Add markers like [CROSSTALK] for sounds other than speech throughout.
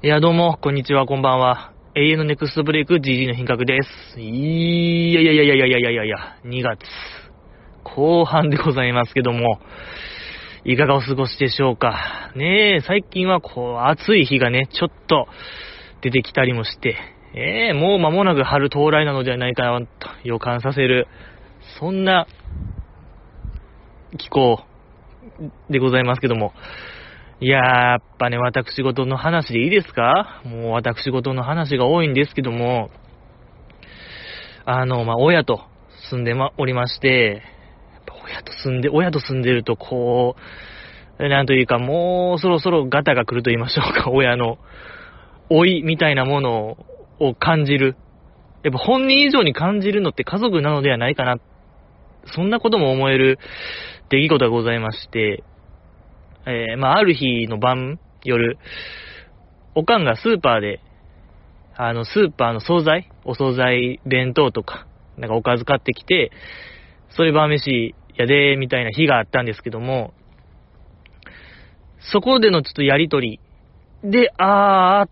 いや、どうも、こんにちは、こんばんは。永遠のネクストブレイク GG の品格です。いやいやいやいやいやいやいやいや、2月、後半でございますけども、いかがお過ごしでしょうか。ねえ、最近はこう、暑い日がね、ちょっと出てきたりもして、ええもう間もなく春到来なのではないかなと予感させる、そんな気候でございますけども、いやー、やっぱね、私事の話でいいですか？もう私事の話が多いんですけども、あの、まあ、親と住んでま、おりまして、親と住んで、親と住んでると、こう、なんというか、もうそろそろガタが来ると言いましょうか、[LAUGHS] 親の、老いみたいなものを感じる。やっぱ本人以上に感じるのって家族なのではないかな。そんなことも思える出来事がございまして、えー、まあ、ある日の晩、夜、おかんがスーパーで、あの、スーパーの惣菜、お惣菜弁当とか、なんかおかず買ってきて、それ晩飯やで、みたいな日があったんですけども、そこでのちょっとやりとりで、あ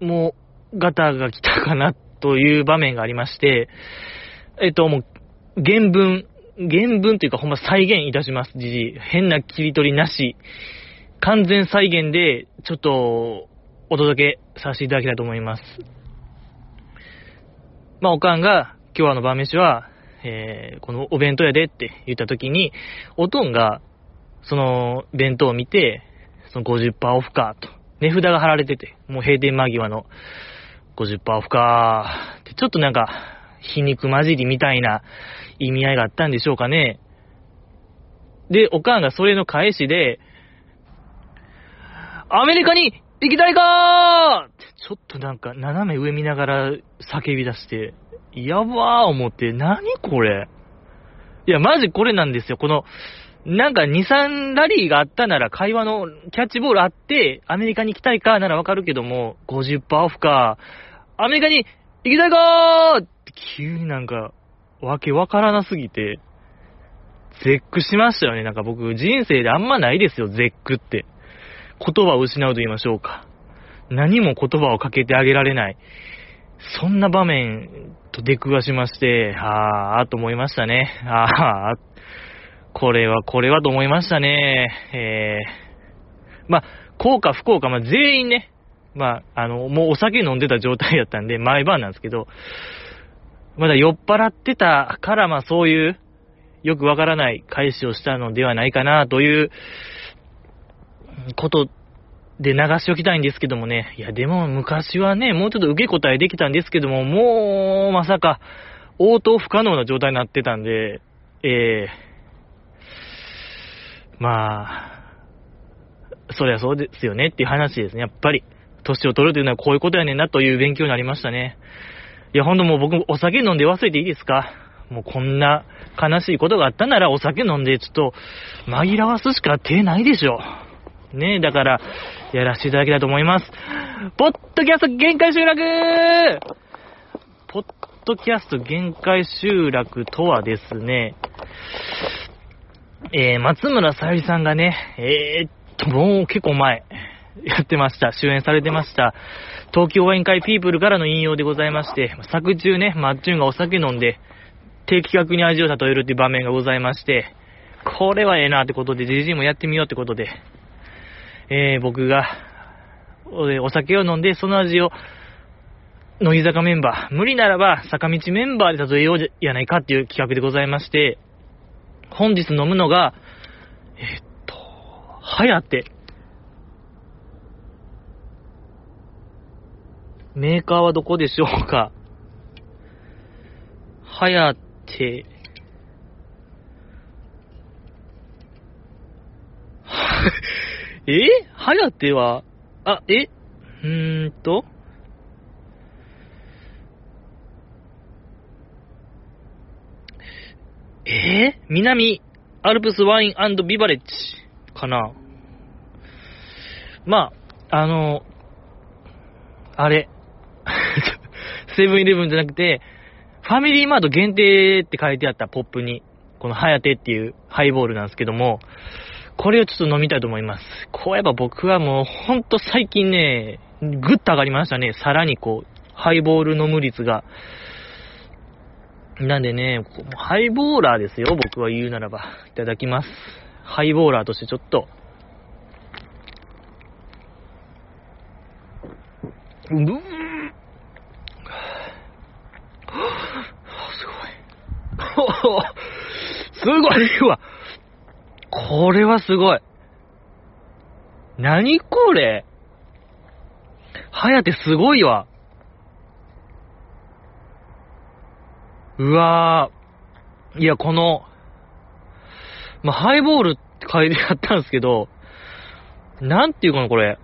ー、もう、ガタが来たかな、という場面がありまして、えっと、もう、原文、原文というかほんま再現いたします、じじい。変な切り取りなし。完全再現で、ちょっと、お届けさせていただきたいと思います。まあ、おかんが、今日あの晩飯は、えー、このお弁当やでって言った時に、おとんが、その弁当を見て、その50%オフか、と。値札が貼られてて、もう閉店間際の50%オフか、って、ちょっとなんか、皮肉混じりみたいな意味合いがあったんでしょうかね。で、おかんがそれの返しで、アメリカに行きたいかーってちょっとなんか斜め上見ながら叫び出して、やばー思って、何これ？いや、マジこれなんですよ。この、なんか2、3ラリーがあったなら会話のキャッチボールあって、アメリカに行きたいかならわかるけども、50%オフか、アメリカに行きたいかーって急になんか、わけわからなすぎて、絶句しましたよね。なんか僕、人生であんまないですよ、絶句って。言葉を失うと言いましょうか。何も言葉をかけてあげられない。そんな場面と出くわしまして、あー、と思いましたね。あー、これはこれはと思いましたね。えー、まあ、こうか不幸か、まあ、全員ね、まあ、あの、もうお酒飲んでた状態だったんで、毎晩なんですけど、まだ酔っ払ってたから、まあそういう、よくわからない返しをしたのではないかな、という、ことで流しておきたいんですけどもね。いや、でも昔はね、もうちょっと受け答えできたんですけども、もう、まさか、応答不可能な状態になってたんで、えー、まあ、そりゃそうですよねっていう話ですね。やっぱり、年を取るというのはこういうことやねんなという勉強になりましたね。いや、ほんともう僕、お酒飲んで忘れていいですか？もうこんな悲しいことがあったならお酒飲んでちょっと紛らわすしか手ないでしょ。ねえ、だから、やらせていただきたいと思います。ポッドキャスト限界集落ポッドキャスト限界集落とはですね、えー、松村さゆりさんがね、えー、っと、もう結構前、やってました。主演されてました。東京応援会ピープルからの引用でございまして、作中ね、マッチュンがお酒飲んで、定期的に味を例えるっていう場面がございまして、これはええなってことで、ジジイもやってみようってことで、えー、僕がお、お酒を飲んで、その味を、乃木坂メンバー、無理ならば坂道メンバーで例えようやないかっていう企画でございまして、本日飲むのが、えー、っと、はやって。メーカーはどこでしょうか？はやて、[LAUGHS] え？はやては、あ、え？うーんと、え？ー、南アルプスワインビバレッジかな？まあ、あの、あれ、セブンイレブンじゃなくて、ファミリーマート限定って書いてあったポップに、このハヤテっていうハイボールなんですけども、これをちょっと飲みたいと思います。こうやっぱ僕はもうほんと最近ね、ぐっと上がりましたね。さらにこう、ハイボール飲む率が。なんでね、ハイボーラーですよ、僕は言うならば。いただきます。ハイボーラーとしてちょっと、うーん。すごい。[LAUGHS] すごいわ。これはすごい。何これ？はやてすごいわ。うわー。いや、この、まあ、ハイボールって書いてやったんですけど、なんていうかな、これ？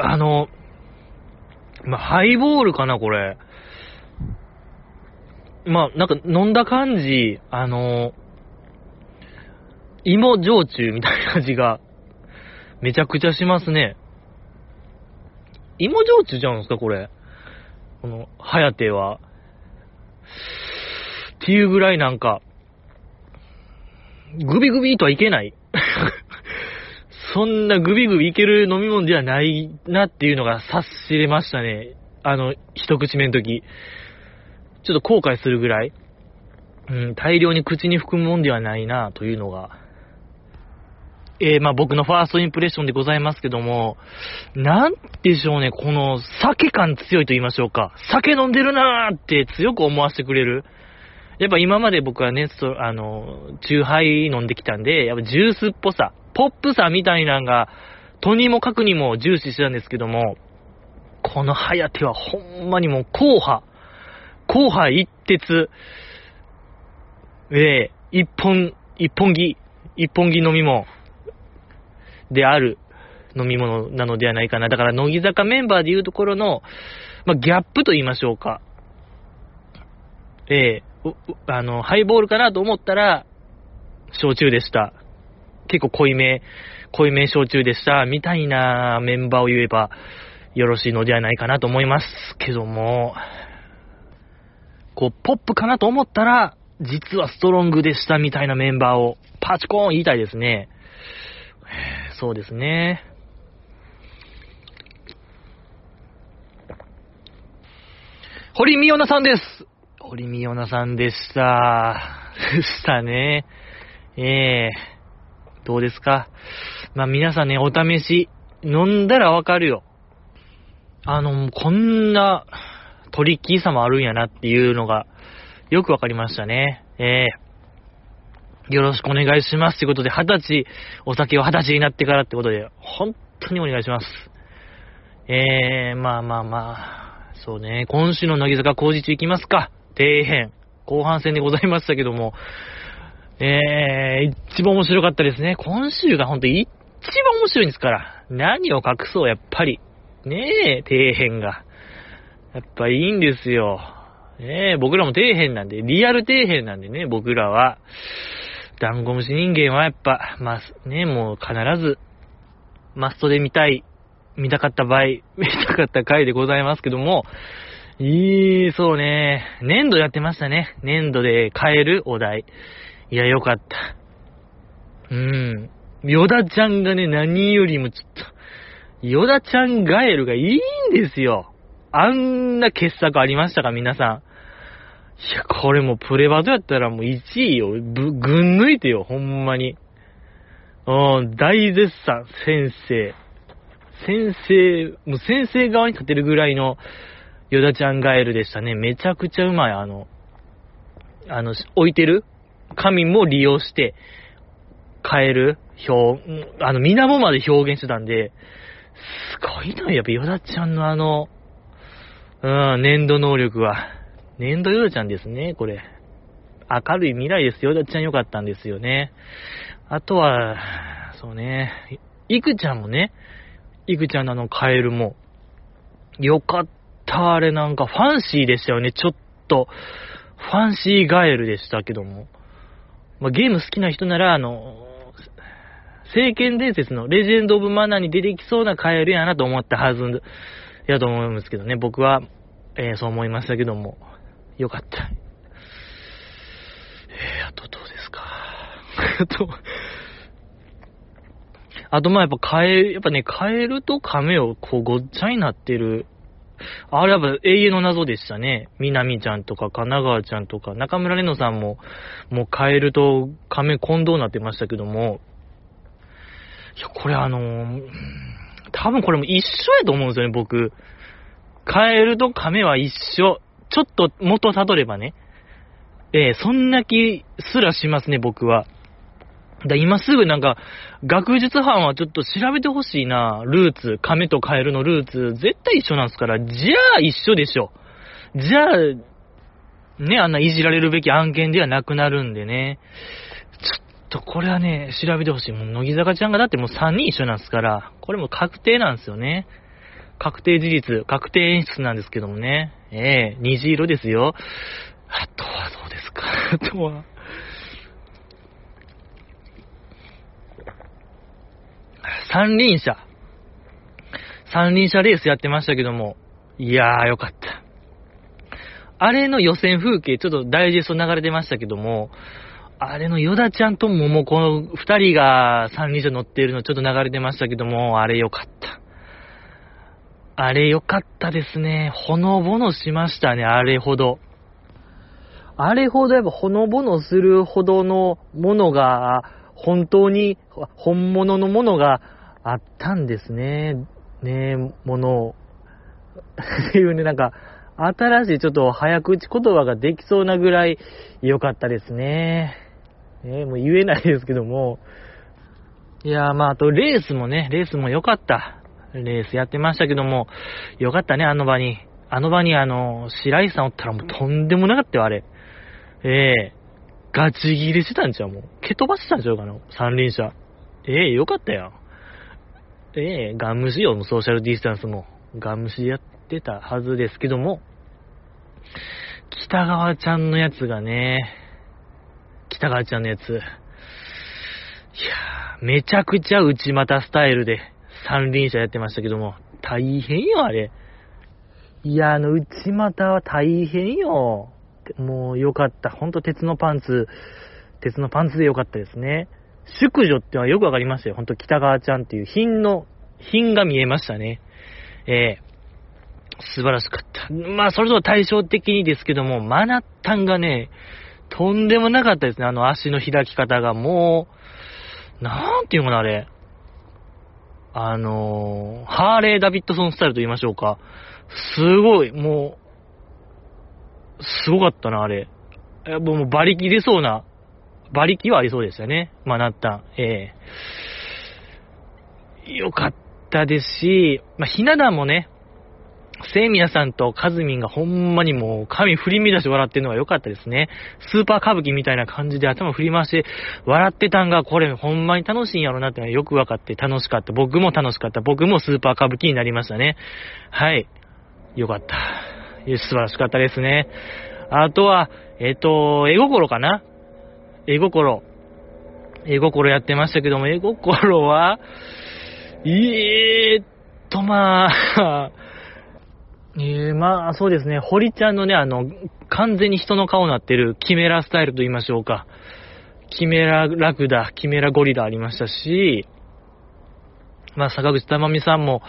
あの、まあ、ハイボールかな、これ。まあ、なんか飲んだ感じ、あの、芋焼酎みたいな味が、めちゃくちゃしますね。芋焼酎じゃうんですか、これ。この、はやては。っていうぐらいなんか、グビグビとはいけない。[LAUGHS] そんなグビグビいける飲み物ではないなっていうのが察しれましたね。あの、一口目の時。ちょっと後悔するぐらい。うん、大量に口に含むもんではないなというのが。えー、まあ僕のファーストインプレッションでございますけども、なんでしょうね、この酒感強いと言いましょうか。酒飲んでるなーって強く思わせてくれる。やっぱ今まで僕はね、あの、チューハイ飲んできたんで、やっぱジュースっぽさ、ポップさみたいなのが、とにもかくにも重視したんですけども、このハヤテはほんまにもう硬派、硬派一徹、ええー、一本、一本木、一本木飲み物である飲み物なのではないかな。だから、乃木坂メンバーでいうところの、まあ、ギャップと言いましょうか。ええー、あの、ハイボールかなと思ったら、焼酎でした。結構濃いめ、濃いめ焼酎でした。みたいなメンバーを言えばよろしいのではないかなと思いますけども、こう、ポップかなと思ったら、実はストロングでしたみたいなメンバーをパチコーン言いたいですね。そうですね。堀美代奈さんです。堀美代奈さんでした。でしたね。ええー、どうですか？まあ皆さんね、お試し、飲んだらわかるよ。あの、こんなトリッキーさもあるんやなっていうのが、よくわかりましたね。ええーよろしくお願いします。ということで、二十歳、お酒を二十歳になってからってことで、本当にお願いします。えー、まあまあまあ、そうね、今週の乃木坂工事中行きますか。底辺。後半戦でございましたけども、えー、一番面白かったですね。今週が本当一番面白いんですから。何を隠そう、やっぱり。ねえ、底辺が。やっぱいいんですよ。ねえ、僕らも底辺なんで、リアル底辺なんでね、僕らは。ダンゴムシ人間はやっぱ、まあ、ね、もう必ず、マストで見たい、見たかった場合、見たかった回でございますけども、いい、そうね、粘土やってましたね。粘土で変えるお題。いや、よかった。うーん。ヨダちゃんがね、何よりもちょっと、ヨダちゃんガエルがいいんですよ。あんな傑作ありましたか、皆さん。いや、これもプレバトやったらもう1位よ。ぶ、ぐん抜いてよ、ほんまに。うん、大絶賛、先生。先生、もう先生側に立てるぐらいのヨダちゃんガエルでしたね。めちゃくちゃうまい。あの、あの、置いてる紙も利用して変える表、あの、水面まで表現してたんで、すごいな、やっぱヨダちゃんのあの、うん、粘土能力は。粘土ヨダちゃんですね、これ。明るい未来ですよ。ヨダちゃんよかったんですよね。あとは、そうね、いくちゃんもね、いくちゃんのあのカエルも、よかった、あれなんかファンシーでしたよね、ちょっと。ファンシーガエルでしたけども。まあ、ゲーム好きな人なら、あの、聖剣伝説のレジェンド・オブ・マナーに出てきそうなカエルやなと思ったはずやと思うんですけどね、僕は、えー、そう思いましたけども。よかった。えー、あとどうですか。[LAUGHS] あと、あとまあやっぱカエル、やっぱね、カエルとカメをこうごっちゃになってる。あれやっぱ永遠の謎でしたね。みなみちゃんとか、神奈川ちゃんとか、中村れのさんも、もうカエルとカメ混同になってましたけども、いや、これあのー、多分これも一緒やと思うんですよね、僕。カエルとカメは一緒。ちょっと元たどればね。えー、そんな気すらしますね、僕は。だ今すぐなんか、学術班はちょっと調べてほしいな。ルーツ、亀とカエルのルーツ、絶対一緒なんですから、じゃあ一緒でしょ。じゃあ、ね、あんないじられるべき案件ではなくなるんでね。ちょっとこれはね、調べてほしい。もう、乃木坂ちゃんがだってもう3人一緒なんですから、これも確定なんですよね。確定事実、確定演出なんですけどもね。ええー、虹色ですよ。あとはどうですか？あとは。三輪車。三輪車レースやってましたけども。いやー、よかった。あれの予選風景、ちょっとダイジェスト流れてましたけども、あれのヨダちゃんとももこの二人が三輪車乗っているのちょっと流れてましたけども、あれよかった。あれよかったですね。ほのぼのしましたね、あれほど。あれほどやっぱほのぼのするほどのものが、本当に本物のものがあったんですね。ねものを。っ [LAUGHS] ていうね、なんか、新しいちょっと早口言葉ができそうなぐらい良かったですね。ねもう言えないですけども。いやまあ、あとレースもね、レースも良かった。レースやってましたけども、よかったね、あの場に。あの場にあの、白石さんおったらもうとんでもなかったよ、あれ。ええー、ガチギレしてたんちゃうもう。蹴飛ばしてたんちゃうかな、三輪車。ええー、よかったよ。ええー、ガン無視よ、ソーシャルディスタンスも。ガン無視やってたはずですけども、北川ちゃんのやつがね、北川ちゃんのやつ、いや、めちゃくちゃ内股スタイルで、三輪車やってましたけども、大変よ、あれ。いや、あの、内股は大変よ。もうよかった。ほんと鉄のパンツ、鉄のパンツでよかったですね。淑女ってのはよくわかりましたよ。ほんと北川ちゃんっていう品の、品が見えましたね。ええー、素晴らしかった。まあ、それとは対照的にですけども、マナッタンがね、とんでもなかったですね。あの足の開き方がもう、なんていうのかな、あれ。あのー、ハーレー・ダビッドソンスタイルと言いましょうか。すごい、もう、すごかったな、あれ。もう馬力出そうな、馬力はありそうでしたね。まあ、なった。ええー、よかったですし、まあ、ひな壇もね、セミヤさんとカズミンがほんまにもう髪振り乱して笑ってるのが良かったですね。スーパー歌舞伎みたいな感じで頭振り回して笑ってたんが、これほんまに楽しいんやろなってのがよく分かって楽しかった。僕も楽しかった。僕もスーパー歌舞伎になりましたね。はい。よかった。素晴らしかったですね。あとは、えっ、と、絵心かな絵心。絵心やってましたけども、絵心は、えーっと、まあ、[LAUGHS] えー、まあ、そうですね。堀ちゃんのね、あの、完全に人の顔になってるキメラスタイルと言いましょうか。キメララクダ、キメラゴリラありましたし、まあ、坂口珠美さんも、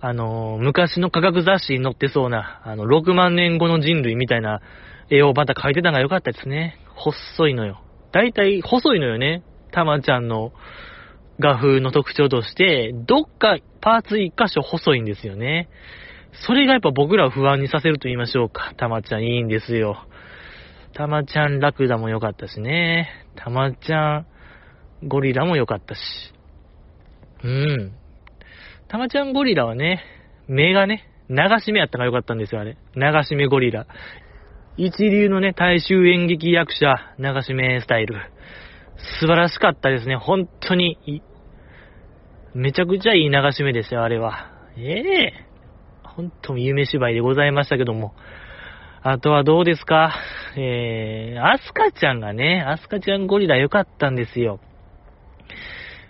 あの、昔の科学雑誌に載ってそうな、あの、6万年後の人類みたいな絵をまた描いてたのが良かったですね。細いのよ。大体、細いのよね。たまちゃんの画風の特徴として、どっかパーツ一箇所細いんですよね。それがやっぱ僕らを不安にさせると言いましょうか。たまちゃんいいんですよ。たまちゃんラクダも良かったしね。たまちゃんゴリラも良かったし。うん。たまちゃんゴリラはね、目がね、流し目やったから良かったんですよ、あれ。流し目ゴリラ。一流のね、大衆演劇役者、流し目スタイル。素晴らしかったですね、本当に。めちゃくちゃいい流し目ですよ、あれは。ええ本当に夢芝居でございましたけども。あとはどうですか？えー、アスカちゃんがね、アスカちゃんゴリラ良かったんですよ。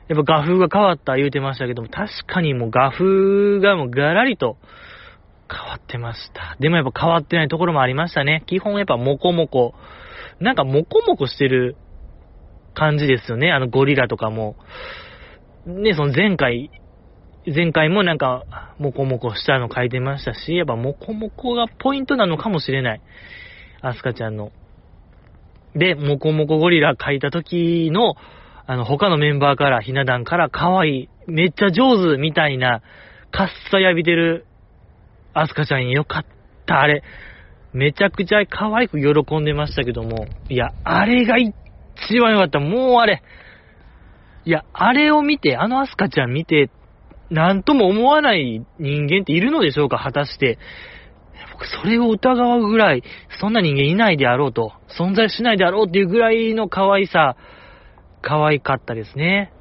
やっぱ画風が変わった言うてましたけども、確かにもう画風がもうガラリと変わってました。でもやっぱ変わってないところもありましたね。基本やっぱモコモコ。なんかモコモコしてる感じですよね。あのゴリラとかも。ね、その前回、前回もなんか、もこもこしたの書いてましたし、やっぱもこもこがポイントなのかもしれない。アスカちゃんの。で、もこもこゴリラ書いた時の、あの、他のメンバーから、ひな壇から、可愛い、めっちゃ上手、みたいな、かっさやびてる、アスカちゃんよかった、あれ。めちゃくちゃ可愛く喜んでましたけども、いや、あれが一番良かった。もうあれ。いや、あれを見て、あのアスカちゃん見て、なんとも思わない人間っているのでしょうか、果たして。僕、それを疑うぐらい、そんな人間いないであろうと、存在しないであろうっていうぐらいの可愛さ、可愛かったですね。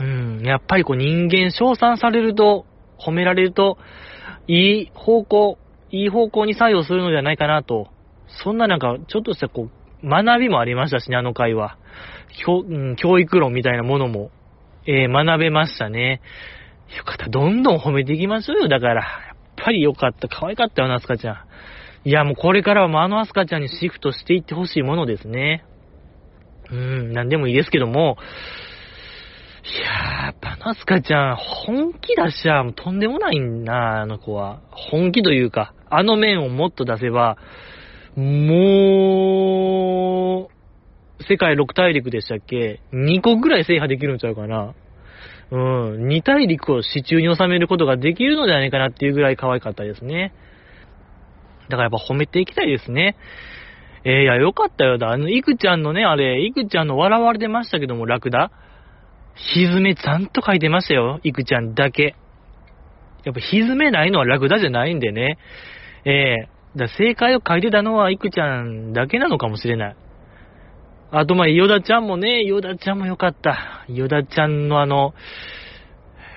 うん、やっぱりこう人間称賛されると、褒められると、いい方向、いい方向に作用するのではないかなと。そんななんか、ちょっとしたこう、学びもありましたしね、あの回は。教,、うん、教育論みたいなものも、えー、学べましたね。よかった。どんどん褒めていきましょうよ、だから。やっぱりよかった。可愛かったよ、アスカちゃん。いや、もうこれからはもうあのアスカちゃんにシフトしていってほしいものですね。うん、なんでもいいですけども、やー、やっぱナスカちゃん、本気出しちゃとんでもないな、あの子は。本気というか、あの面をもっと出せば、もう、世界6大陸でしたっけ ?2 個ぐらい制覇できるんちゃうかな。うん、2大陸を支柱に収めることができるのではないかなっていうぐらい可愛かったですね。だからやっぱ褒めていきたいですね。えー、いや、よかったよ。だ。あの、いくちゃんのね、あれ、いくちゃんの笑われてましたけども、ラクダ。ひずめちゃんと書いてましたよ。いくちゃんだけ。やっぱひずめないのはラクダじゃないんでね。ええー、だ正解を書いてたのはいくちゃんだけなのかもしれない。あと、ま、ヨダちゃんもね、ヨダちゃんもよかった。ヨダちゃんのあの、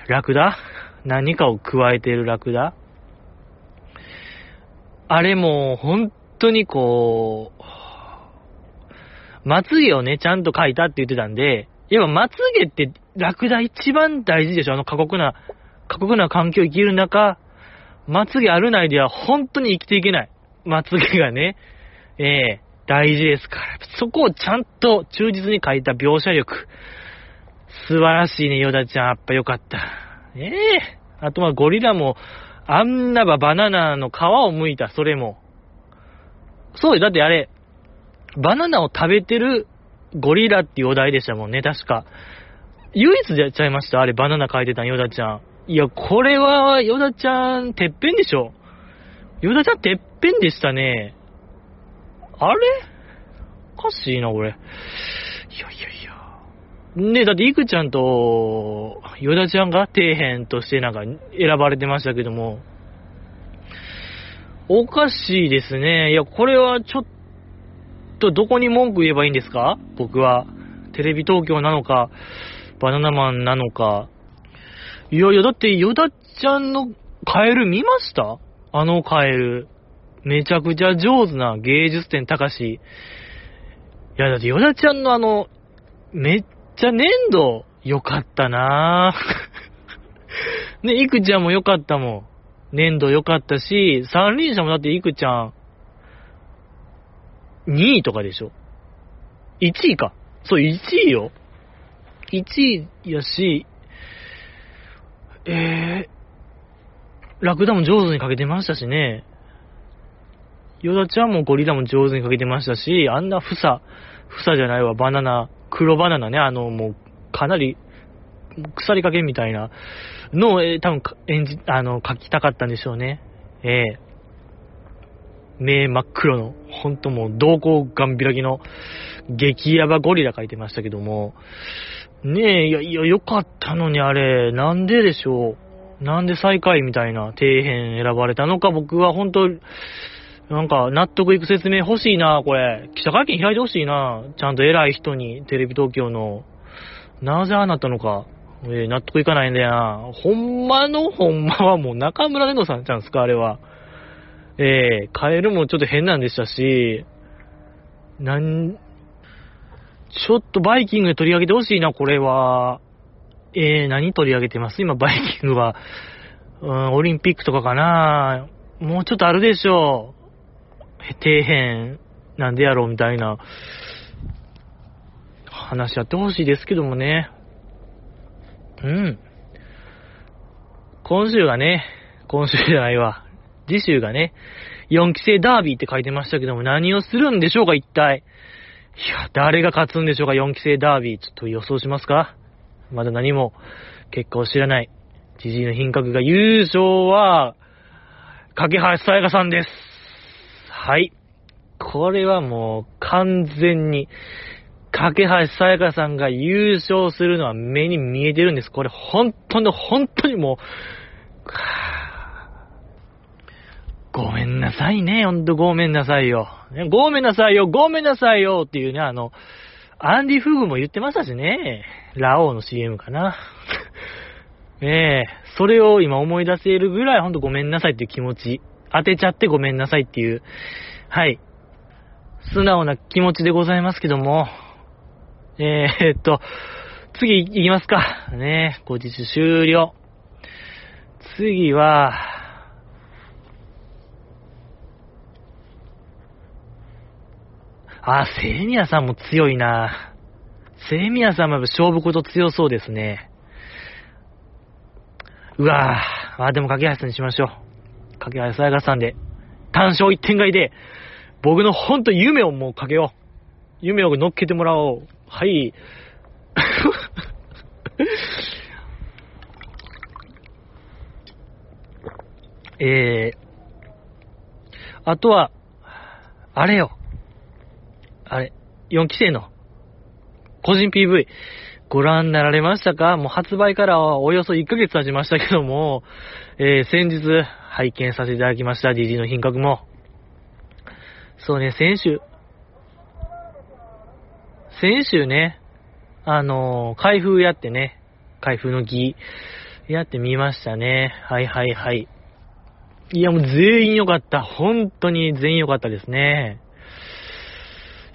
ラクダ？何かを加えてるラクダ？あれも、本当にこう、まつげをね、ちゃんと書いたって言ってたんで、やまつげってラクダ一番大事でしょ？あの過酷な、過酷な環境生きる中、まつげあるないでは本当に生きていけない。まつげがね、ええー、大事ですから。そこをちゃんと忠実に書いた描写力。素晴らしいね、ヨダちゃん。やっぱよかった。ええー、あとはゴリラも、あんなばバナナの皮を剥いた、それも。そうよ、だってあれ、バナナを食べてるゴリラっていうお題でしたもんね、確か。唯一でやっちゃいました、あれ、バナナ書いてた、ヨダちゃん。いや、これは、ヨダちゃん、てっぺんでしょ。ヨダちゃん、てっぺんでしたね。あれ？おかしいな、これ。いやいやいや。ねだって、イクちゃんと、ヨダちゃんが底辺としてなんか選ばれてましたけども、おかしいですね。いや、これはちょっとどこに文句言えばいいんですか？僕は。テレビ東京なのか、バナナマンなのか。いやいや、だってヨダちゃんのカエル見ました？あのカエル。めちゃくちゃ上手な芸術点高し。いや、だってヨダちゃんのあの、めっちゃ粘土よかったなぁ。[LAUGHS] ね、イクちゃんもよかったもん。粘土よかったし、三輪車もだってイクちゃん、2位とかでしょ？1位か。そう、1位よ。1位やし、えー、ラクダも上手にかけてましたしね。ヨダちゃんもゴリラも上手にかけてましたし、あんな房、房じゃないわ、バナナ、黒バナナね、あの、もう、かなり、腐りかけみたいなのを、えー、多分、演じ、あの、書きたかったんでしょうね。ええー目真っ黒の、ほんともう瞳孔ガンビラギの激ヤバゴリラ書いてましたけども、ねえ、いや、いや、よかったのにあれ、なんででしょう？なんで最下位みたいな底辺選ばれたのか僕は本当なんか納得いく説明欲しいな、これ。記者会見開いてほしいな。ちゃんと偉い人に、テレビ東京の。なぜああなったのか。えー、納得いかないんだよな。ほんまのほんまはもう中村玲乃さんちゃうんすか、あれは。えー、カエルもちょっと変なんでしたし、なん、ちょっとバイキングで取り上げてほしいな、これは。えー、何取り上げてます？今、バイキングは。うん、オリンピックとかかなもうちょっとあるでしょう。底辺なんでやろうみたいな話やってほしいですけどもね。うん。今週がね、今週じゃないわ。次週がね、4期生ダービーって書いてましたけども、何をするんでしょうか、一体。いや、誰が勝つんでしょうか、4期生ダービー。ちょっと予想しますかまだ何も結果を知らない。ジジイの品格が優勝は、架橋さやかさんです。はい。これはもう完全に、架橋さやかさんが優勝するのは目に見えてるんです。これ本当に本当にもう、ごめんなさいね、ほんとごめんなさいよ。ごめんなさいよ、ごめんなさいよっていうね、あの、アンディ・フグも言ってましたしね。ラオウの CM かな。[LAUGHS] ええそれを今思い出せるぐらいほんとごめんなさいっていう気持ち。当てちゃってごめんなさいっていう、はい。素直な気持ちでございますけども。えー、っと、次行きますか。ねえ後日終了。次は、あ、セイミヤさんも強いな。セイミヤさんも勝負こと強そうですね。うわぁ。あ、でも、架橋さんにしましょう。架橋さやかさんで、単勝一点買いで、僕のほんと夢をもうかけよう。夢を乗っけてもらおう。はい。[LAUGHS] えー、あとは、あれよ。あれ、4期生の個人 PV、ご覧になられましたか？もう発売からはおよそ1ヶ月経ちましたけども、えー、先日拝見させていただきました DD の品格も。そうね、先週、先週ね、あのー開封やってね、開封の儀やってみましたね。はいはいはい。いやもう全員良かった。本当に全員良かったですね。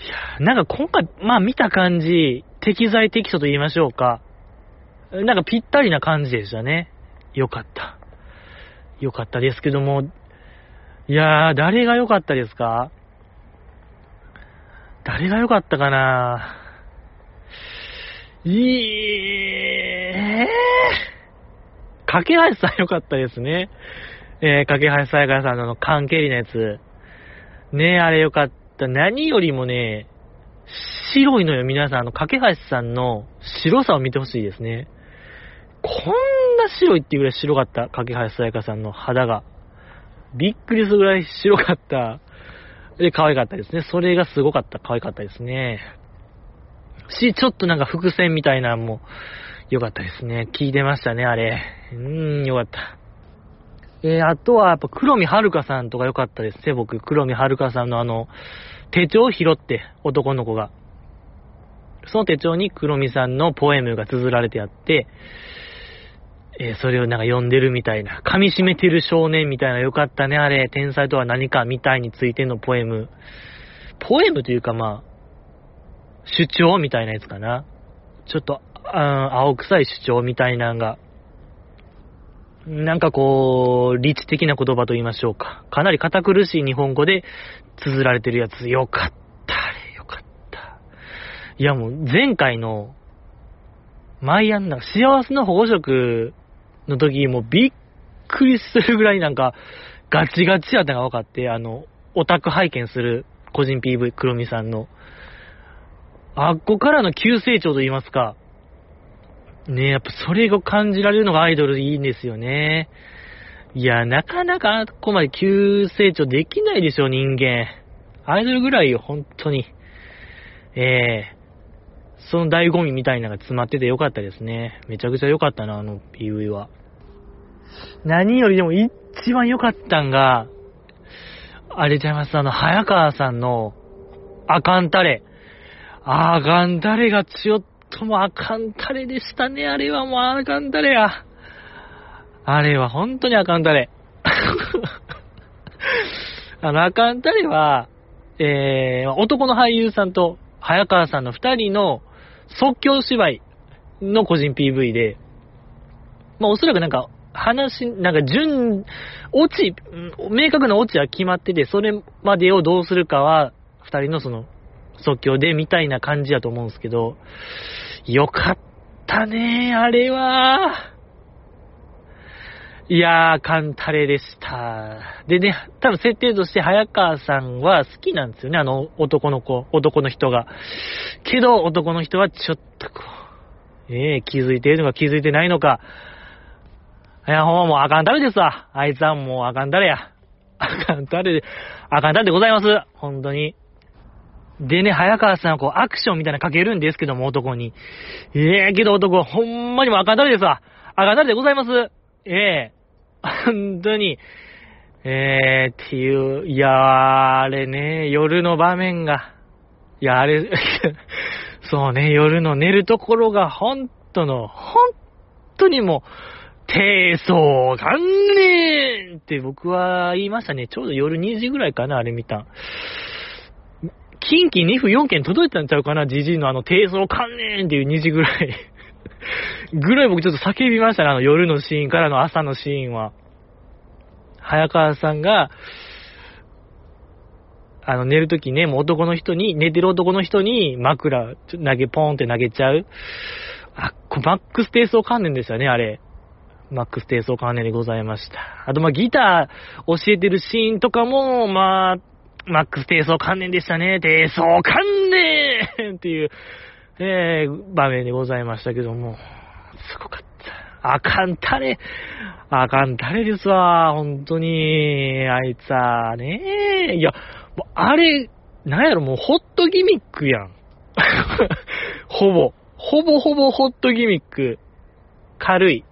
いや、なんか今回、まあ見た感じ、適材適所と言いましょうか。なんかぴったりな感じでしたね。良かった。良かったですけども、いやー、誰が良かったですか？誰が良かったかな？いえー、架け橋さん良かったですね。えー、架け橋さやかさんのあの、缶蹴りのやつ。ねえあれ良かった。何よりもね、白いのよ、皆さん。あの、架け橋さんの白さを見てほしいですね。こんな白いっていうぐらい白かった。架け橋さやかさんの肌が。びっくりするぐらい白かった。で、可愛かったですね。それがすごかった。可愛かったですね。し、ちょっとなんか伏線みたいなのも良かったですね。聞いてましたね、あれ。うーん、良かった。えー、あとはやっぱ黒見遥さんとか良かったですね、僕。黒見遥さんのあの、手帳を拾って、男の子が。その手帳に黒見さんのポエムが綴られてあって、えーそれをなんか読んでるみたいな、噛み締めてる少年みたいな、よかったね、あれ、天才とは何かみたいについてのポエム。ポエムというかまあ、主張みたいなやつかな。ちょっと、あー青臭い主張みたいなのが、なんかこう、理知的な言葉と言いましょうか。かなり堅苦しい日本語で綴られてるやつ、よかった、あれ、よかった。いやもう、前回の、マイアンナ、幸せの保護色の時もうびっくりするぐらいなんか、ガチガチやったのが分かって、あの、オタク拝見する個人 PV、黒見さんの。あっこからの急成長と言いますか。ねやっぱそれを感じられるのがアイドルでいいんですよね。いや、なかなかあっこまで急成長できないでしょ、人間。アイドルぐらいよ、本当に。ええその醍醐味みたいなのが詰まっててよかったですね。めちゃくちゃ良かったな、あの PV は。何よりでも一番良かったんが、あれちゃいます、あの、早川さんの、あかんたれ。あかんたれがちょっともあかんたれでしたね。あれはもうあかんたれや。あれは本当にあかんたれ。[LAUGHS] あの、あかんたれは、えー、男の俳優さんと早川さんの二人の即興芝居の個人 PV で、まあおそらくなんか話、なんか順、落ち、明確な落ちは決まってて、それまでをどうするかは、二人のその即興でみたいな感じだと思うんですけど、よかったね、あれは。いやー、カンタレでした。でね、多分設定として早川さんは好きなんですよね、あの男の子、男の人が。けど、男の人はちょっとこう、ええー、気づいてるのか気づいてないのか。いや、ほんまもうあかんたれですわ。あいつはもうあかんたれや。あかんたれで、あかんたれでございます。本当に。でね、早川さんはこう、アクションみたいなかけるんですけども、男に。ええー、けど男、ほんまにもあかんたれですわ。あかんたれでございます。ええー、本当に。ええー、っていう、いやー、あれね、夜の場面が、いや、あれ、[LAUGHS] そうね、夜の寝るところが、本当の、本当にもう、低層観念って僕は言いましたね。ちょうど夜2時ぐらいかな、あれ見た。近畿2府4件届いたんちゃうかな、じじいのあの低層観念っていう2時ぐらい [LAUGHS] ぐらい僕ちょっと叫びましたね、あの夜のシーンからの朝のシーンは。早川さんが、あの寝るときね、もう男の人に、寝てる男の人に枕投げ、ポーンって投げちゃう。あ、マックス低層観念でしたね、あれ。マックス低層関連でございました。あと、まあギター教えてるシーンとかも、まあ、マックス低層関連でしたね。低層関連っていう、えー、場面でございましたけども、すごかった。あかんたれ、あかんたれですわ、本当に。あいつはね、いや、あれ、なんやろ、もうホットギミックやん。[LAUGHS] ほぼ。ほぼほぼホットギミック。軽い。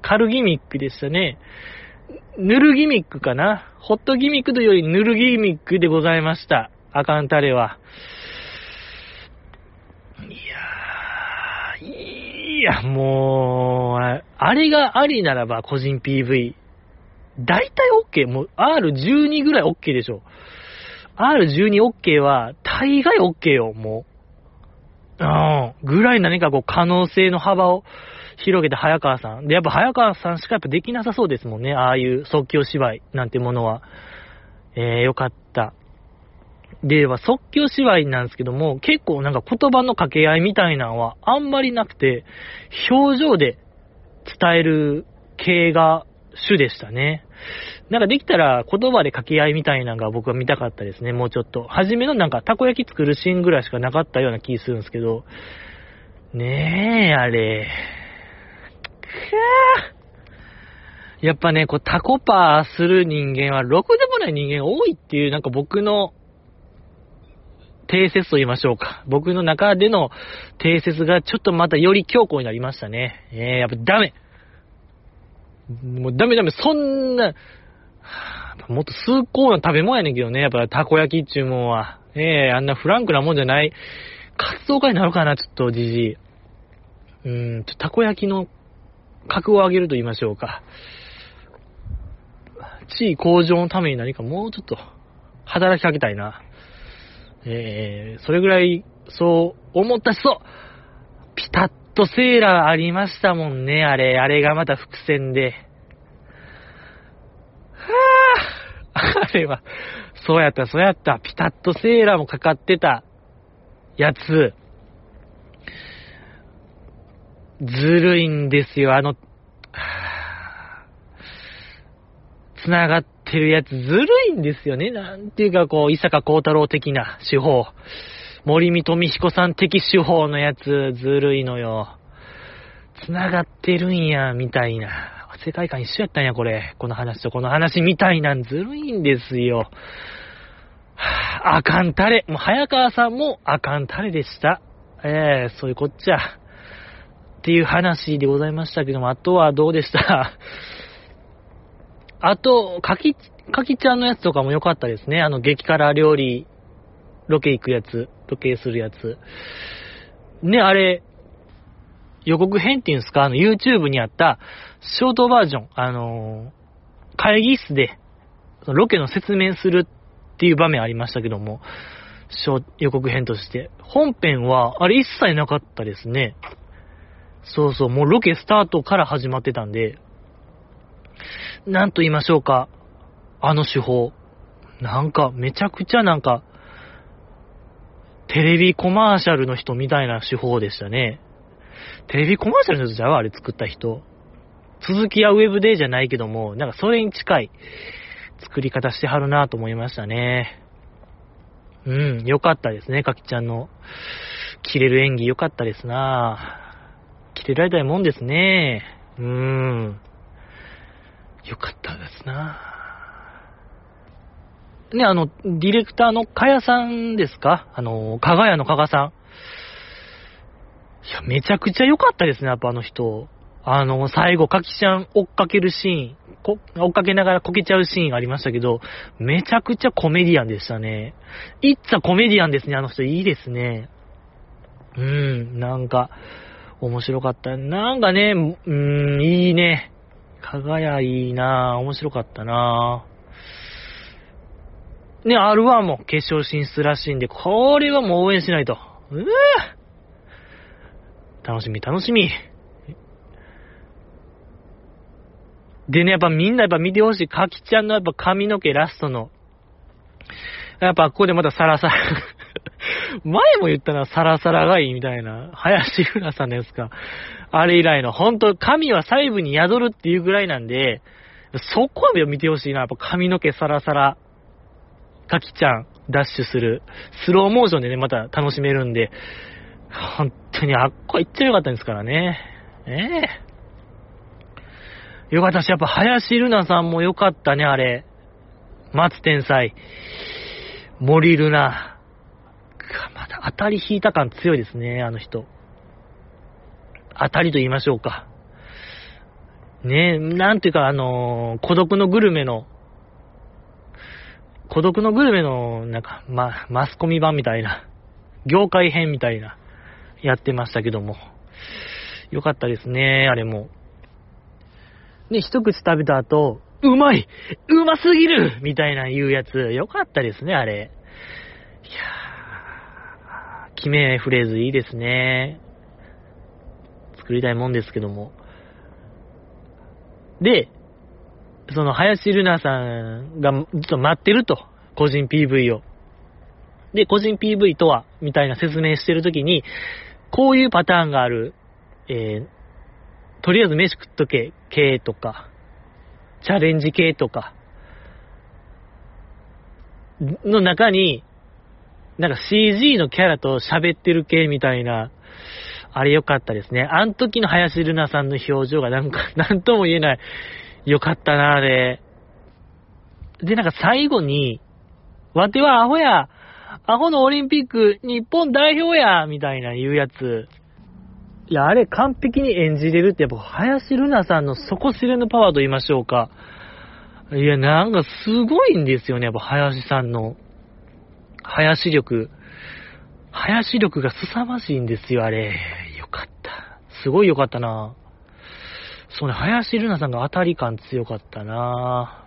軽ギミックでしたね。ぬるギミックかな？ホットギミックというよりぬるギミックでございました。アカンタレは。いやー、いや、もう、あれがありならば個人 PV。大体 OK。もう R12 ぐらい OK でしょ。R12OK は大概 OK よ、もう。うん。ぐらい何かこう可能性の幅を広げて早川さん。で、やっぱ早川さんしかやっぱできなさそうですもんね。ああいう即興芝居なんてものは。えー、よかった。で、は即興芝居なんですけども、結構なんか言葉の掛け合いみたいなのはあんまりなくて、表情で伝える系が主でしたね。なんかできたら言葉で掛け合いみたいなのが僕は見たかったですね、もうちょっと。初めのなんかたこ焼き作るシーンぐらいしかなかったような気するんですけど、ねえ、あれ。やっぱね、こう、タコパーする人間は、ろくでもない人間多いっていう、なんか僕の、定説と言いましょうか。僕の中での定説がちょっとまたより強固になりましたね。えー、やっぱダメ。もうダメダメ、そんな、もっと崇高な食べ物やねんけどね、やっぱたこ焼きっちゅうもんは。ええー、あんなフランクなもんじゃない。活動家になるかな、ちょっと、じじい。うーん、ちょたこ焼きの格を上げると言いましょうか。地位向上のために何かもうちょっと働きかけたいな。えー、それぐらい、そう思ったし、そうピタッとセーラーありましたもんね、あれ。あれがまた伏線で。はぁ、あれは、そうやった、そうやった。ピタッとセーラーもかかってたやつ。ずるいんですよ、あの、つながってるやつずるいんですよね。なんていうかこう、伊坂幸太郎的な手法。森見富彦さん的手法のやつずるいのよ。つながってるんや、みたいな。世界観一緒やったんや、これ。この話とこの話みたいなんずるいんですよ。あかんたれ。もう早川さんもあかんたれでした。ええー、そういうこっちゃ。っていう話でございましたけども、あとはどうでした？[LAUGHS] あと、かき、かきちゃんのやつとかも良かったですね。あの、激辛料理、ロケ行くやつ、ロケするやつ。ね、あれ、予告編っていうんですか？あの、YouTube にあった、ショートバージョン、あのー、会議室で、ロケの説明するっていう場面ありましたけども、予告編として。本編は、あれ一切なかったですね。そうそう、もうロケスタートから始まってたんで、なんと言いましょうか、あの手法。なんか、めちゃくちゃなんか、テレビコマーシャルの人みたいな手法でしたね。テレビコマーシャルの人じゃうあれ作った人。続きはウェブでじゃないけども、なんかそれに近い作り方してはるなと思いましたね。うん、よかったですね、かきちゃんの。切れる演技よかったですな切れられたいもんですね。うーん。よかったですなね、あの、ディレクターのかやさんですか？あの、かがやのかがさん。いや、めちゃくちゃ良かったですね、やっぱあの人。あの、最後、かきちゃん追っかけるシーン、追っかけながらこけちゃうシーンがありましたけど、めちゃくちゃコメディアンでしたね。いっつぁコメディアンですね、あの人。いいですね。うん、なんか、面白かった。なんかね、うーん、いいね。かがやいいな面白かったなね、R1 も決勝進出らしいんで、これはもう応援しないと。うぅ楽しみ、楽しみ。でね、やっぱみんなやっぱ見てほしい。かきちゃんのやっぱ髪の毛ラストの。やっぱここでまたサラサラ前も言ったな、サラサラがいいみたいな。林浦さんですか。あれ以来の、本当神は細部に宿るっていうぐらいなんで、そこは見てほしいな。やっぱ髪の毛サラサラ。かきちゃん、ダッシュする。スローモーションでね、また楽しめるんで、本当にあっこ行っちゃよかったんですからね。ええよかったし、やっぱ林ルナさんもよかったね、あれ。松天才。森ルナ。また当たり引いた感強いですね、あの人。当たりと言いましょうか。ねなんていうか、あのー、孤独のグルメの、孤独のグルメの、なんか、ま、マスコミ版みたいな、業界編みたいな、やってましたけども。よかったですね、あれも。ね、一口食べた後、うまいうますぎるみたいな言うやつ、よかったですね、あれ。いやー、決めフレーズいいですね。作りたいもんですけども。で、その、林ルナさんがずっと待ってると。個人 PV を。で、個人 PV とは、みたいな説明してるときに、こういうパターンがある、えー、とりあえず飯食っとけ、系とか、チャレンジ系とか、の中に、なんか CG のキャラと喋ってる系みたいな、あれ良かったですね。あの時の林ルナさんの表情がなんか、[LAUGHS] なんとも言えない。良かったな、あれ。で、なんか最後に、わてはアホや、アホのオリンピック日本代表や、みたいな言うやつ。いや、あれ完璧に演じれるって、やっぱ、林ルナさんの底知れぬパワーと言いましょうか。いや、なんかすごいんですよね、やっぱ林さんの。林力。林力が凄まじいんですよ、あれ。よかった。すごいよかったな。そうね、林ルナさんが当たり感強かったな。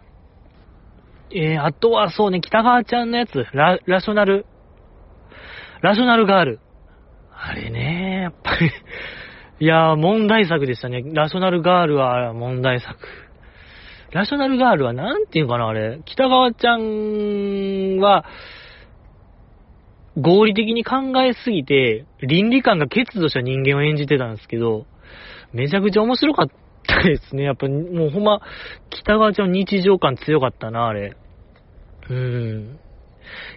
えー、あとはそうね、北川ちゃんのやつ、ラ、ラショナル、ラショナルガール。あれね、やっぱりいやー、問題作でしたね。ラショナルガールは問題作。ラショナルガールはなんていうかな、あれ。北川ちゃんは、合理的に考えすぎて、倫理観が欠如した人間を演じてたんですけど、めちゃくちゃ面白かったですね。やっぱ、もうほんま、北川ちゃん日常感強かったな、あれ。うーん。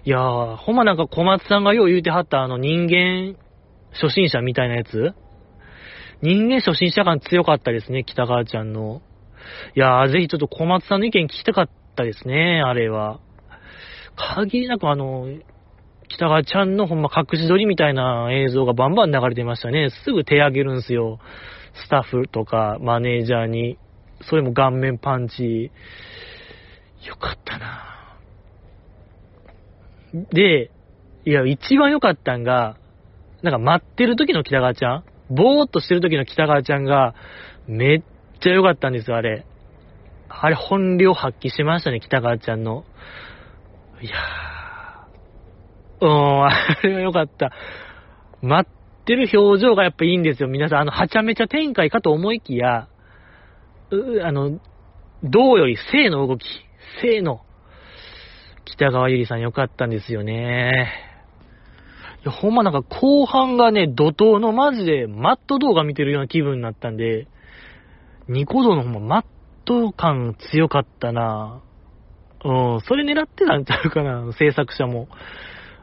いやー、ほんまなんか小松さんがよう言うてはったあの人間初心者みたいなやつ人間初心者感強かったですね、北川ちゃんの。いやー、ぜひちょっと小松さんの意見聞きたかったですね、あれは。限りなくあの、北川ちゃんのほんま隠し撮りみたいな映像がバンバン流れてましたね。すぐ手上げるんすよ。スタッフとかマネージャーに。それも顔面パンチ。よかったなで、いや、一番良かったんが、なんか待ってる時の北川ちゃんぼーっとしてる時の北川ちゃんが、めっちゃ良かったんですよ、あれ。あれ、本領発揮しましたね、北川ちゃんの。いやー。うん、あれは良かった。待ってる表情がやっぱいいんですよ、皆さん。あの、はちゃめちゃ展開かと思いきや、う、あの、銅より正の動き、正の、北川ゆりさん良かったんですよね。や、ほんまなんか後半がね、怒涛のマジでマット動画見てるような気分になったんで、ニコ動のほんまマット感強かったなうん、それ狙ってたんちゃうかな、制作者も。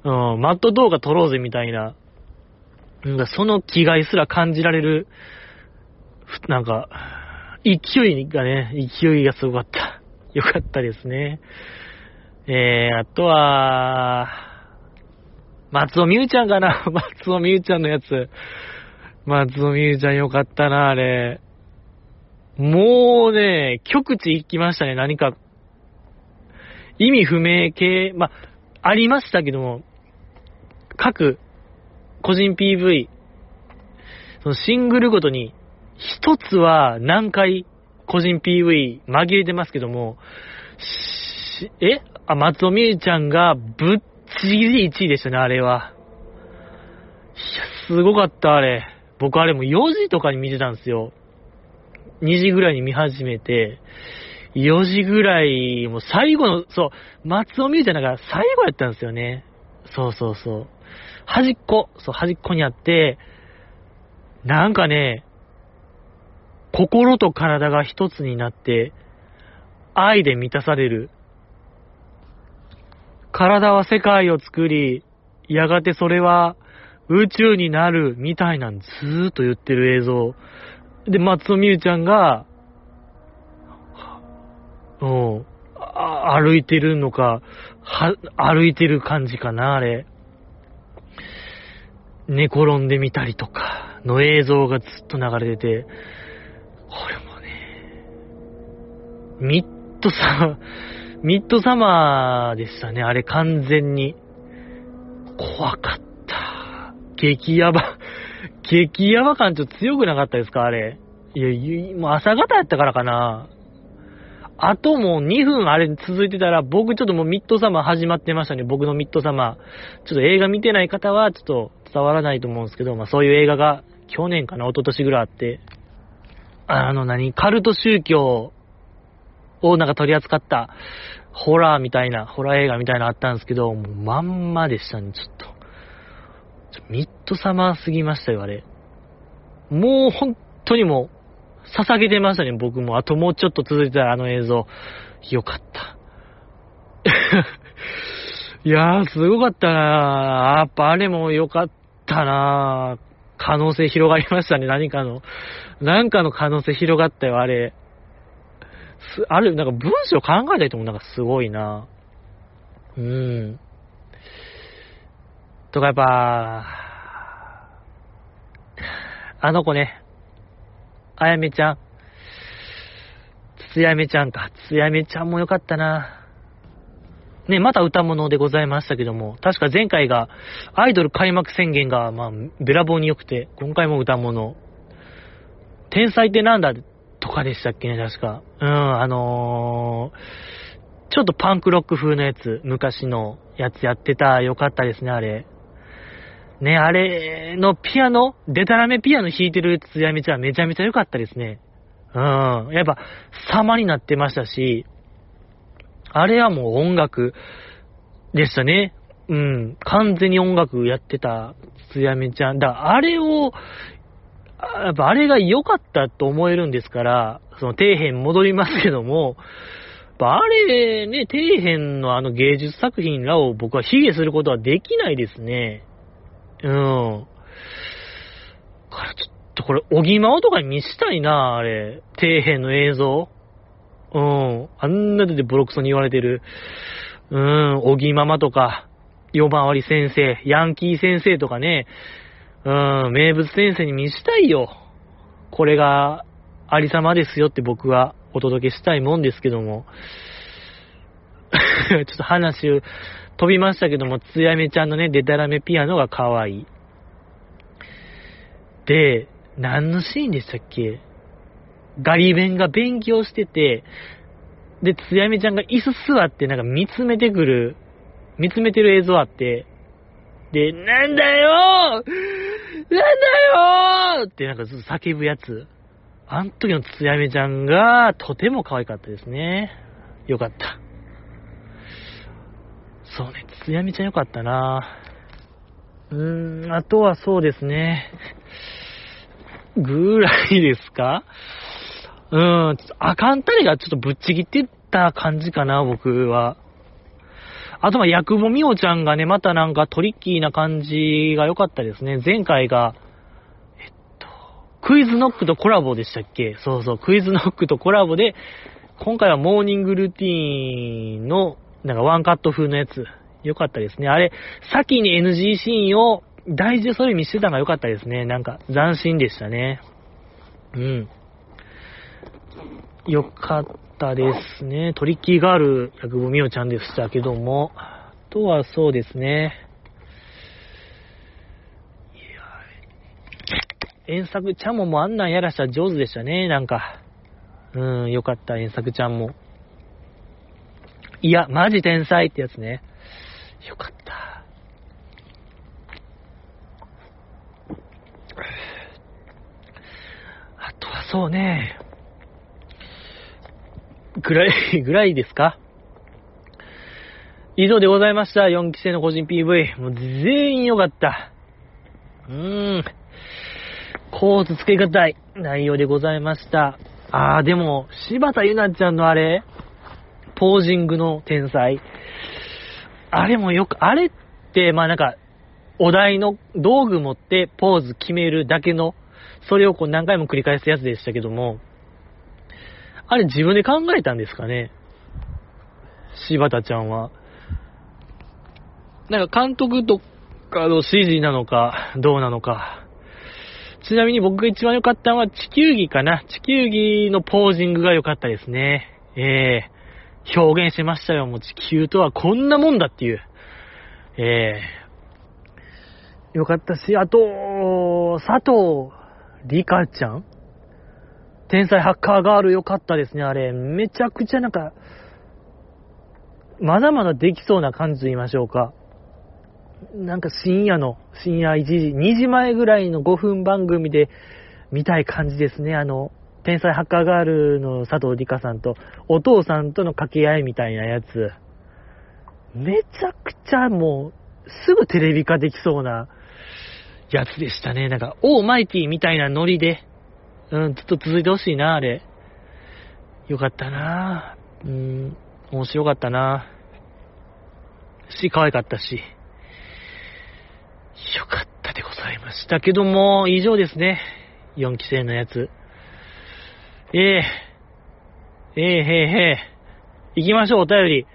うん、マット動画撮ろうぜみたいな。なんかその気概すら感じられる、なんか、勢いがね、勢いがすごかった。[LAUGHS] よかったですね。えー、あとは、松尾美優ちゃんかな？[LAUGHS] 松尾美優ちゃんのやつ。松尾美優ちゃんよかったな、あれ。もうね、極地行きましたね、何か。意味不明系、まありましたけども、各個人 PV、そのシングルごとに、一つは何回個人 PV 紛れてますけども、え？あ、松尾美恵ちゃんがぶっちぎり1位でしたね、あれは。いや、すごかった、あれ。僕あれも4時とかに見てたんですよ。2時ぐらいに見始めて、4時ぐらい、もう最後の、そう、松尾美恵ちゃんだから最後やったんですよね。そうそうそう。端っこ、そう、端っこにあって、なんかね、心と体が一つになって、愛で満たされる。体は世界を作り、やがてそれは宇宙になるみたいなんずーっと言ってる映像。で、松尾美優ちゃんが、うん、歩いてるのか、は、歩いてる感じかな、あれ。寝転んでみたりとかの映像がずっと流れてて、これもね、ミッドサマ、ミッドサマーでしたね、あれ完全に。怖かった。激ヤバ、激ヤバ感ちょっと強くなかったですか、あれ。いや、もう朝方やったからかな。あともう2分あれ続いてたら、僕ちょっともうミッドサマー始まってましたね。僕のミッドサマー。ちょっと映画見てない方はちょっと伝わらないと思うんですけど、まあそういう映画が去年かな、一昨年ぐらいあって、あの何、カルト宗教をなんか取り扱ったホラーみたいな、ホラー映画みたいなのあったんですけど、もうまんまでしたね、ちょっと。ちょミッドサマーすぎましたよ、あれ。もう本当にもう、捧げてましたね、僕も。あともうちょっと続いてたらあの映像。よかった。[LAUGHS] いやー、すごかったなー。やっぱあれもよかったなー。可能性広がりましたね、[LAUGHS] 何かの。何かの可能性広がったよ、あれ。す、ある、なんか文章考えた人もなんかすごいなうん。とかやっぱ、あの子ね、あやめちゃん。つやめちゃんか。つやめちゃんもよかったな。ね、また歌物でございましたけども、確か前回が、アイドル開幕宣言が、まあ、べらぼうに良くて、今回も歌物。天才ってなんだ？とかでしたっけね、確か。うん、あのー、ちょっとパンクロック風のやつ、昔のやつやってた、よかったですね、あれ。ね、あれのピアノ、デタラメピアノ弾いてるつやめちゃめちゃめちゃ良かったですね。うん。やっぱ、様になってましたし、あれはもう音楽でしたね。うん。完全に音楽やってたつやめちゃん。だからあれを、やっぱあれが良かったと思えるんですから、その底辺戻りますけども、あれね、底辺のあの芸術作品らを僕は卑下することはできないですね。うん。からちょっとこれ、おぎまおとかに見したいな、あれ。底辺の映像。うん。あんなでボロクソに言われてる。うん、おぎママとか、夜回り先生、ヤンキー先生とかね。うん、名物先生に見したいよ。これがありさまですよって僕はお届けしたいもんですけども。[LAUGHS] ちょっと話飛びましたけども、つやめちゃんのね、デタラメピアノが可愛い。で、何のシーンでしたっけ？ガリ弁が勉強してて、で、つやめちゃんが椅子座ってなんか見つめてくる、見つめてる映像あって、で、なんだよーなんだよーってなんかずっと叫ぶやつ。あの時のつやめちゃんがとても可愛かったですね。よかった。そうね、つやみちゃんよかったなうーん、あとはそうですね。ぐらいですか？うん、あかんたりがちょっとぶっちぎってった感じかな、僕は。あとは、ヤクボミオちゃんがね、またなんかトリッキーな感じが良かったですね。前回が、えっと、クイズノックとコラボでしたっけ？そうそう、クイズノックとコラボで、今回はモーニングルーティーンの、なんかワンカット風のやつ。良かったですね。あれ、先に NG シーンを大事でそういう見せてたのが良かったですね。なんか、斬新でしたね。うん。良かったですね。トリッキーガール、薬部みおちゃんでしたけども、あとはそうですね。いや、遠作ちゃんももあんなんやらしたら上手でしたね、なんか。うん、よかった、遠作ちゃんも。いや、マジ天才ってやつね。よかった。あとはそうね。ぐらい、[LAUGHS] ぐらいですか？以上でございました。4期生の個人 PV。もう全員良かった。うーん。コース付けがたい内容でございました。あー、でも、柴田ゆなちゃんのあれ、ポージングの天才。あれもよく、あれって、まあなんか、お題の道具持ってポーズ決めるだけの、それをこう何回も繰り返すやつでしたけども、あれ自分で考えたんですかね？柴田ちゃんは。なんか監督とかの指示なのか、どうなのか。ちなみに僕が一番良かったのは地球儀かな？地球儀のポージングが良かったですね。ええー、表現しましたよ。もう地球とはこんなもんだっていう。ええー、よかったし、あと、佐藤里香ちゃん？天才ハッカーガール良かったですね、あれ。めちゃくちゃなんか、まだまだできそうな感じと言いましょうか。なんか深夜の、深夜1時、2時前ぐらいの5分番組で見たい感じですね。あの、天才ハッカーガールの佐藤里香さんと、お父さんとの掛け合いみたいなやつ。めちゃくちゃもう、すぐテレビ化できそうなやつでしたね。なんか、オーマイティみたいなノリで、うん、ずっと続いてほしいな、あれ。よかったなうん、面白かったなし、可愛かったし。よかったでございましたけども、以上ですね。4期生のやつ。ええええへえへえ。行きましょう、お便り。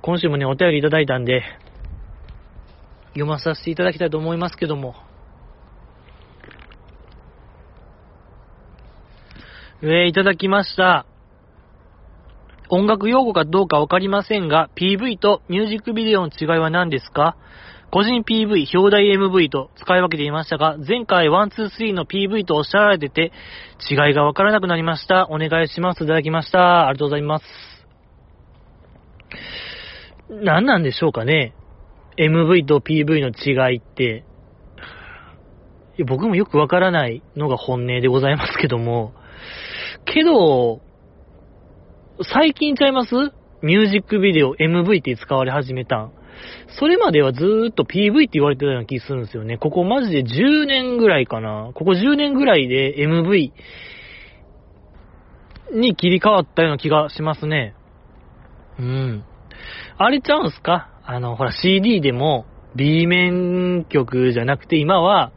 今週もね、お便りいただいたんで、読まさせていただきたいと思いますけども。えー、いただきました。音楽用語かどうかわかりませんが、PV とミュージックビデオの違いは何ですか？個人 PV、表題 MV と使い分けていましたが、前回123の PV とおっしゃられてて、違いがわからなくなりました。お願いします。いただきました。ありがとうございます。何なんでしょうかね ?MV と PV の違いって、僕もよくわからないのが本音でございますけども、けど、最近ちゃいます？ミュージックビデオ MV って使われ始めたん。それまではずーっと PV って言われてたような気するんですよね。ここマジで10年ぐらいかな。ここ10年ぐらいで MV に切り替わったような気がしますね。うん。あれちゃうんすか？あの、ほら CD でも B 面曲じゃなくて今は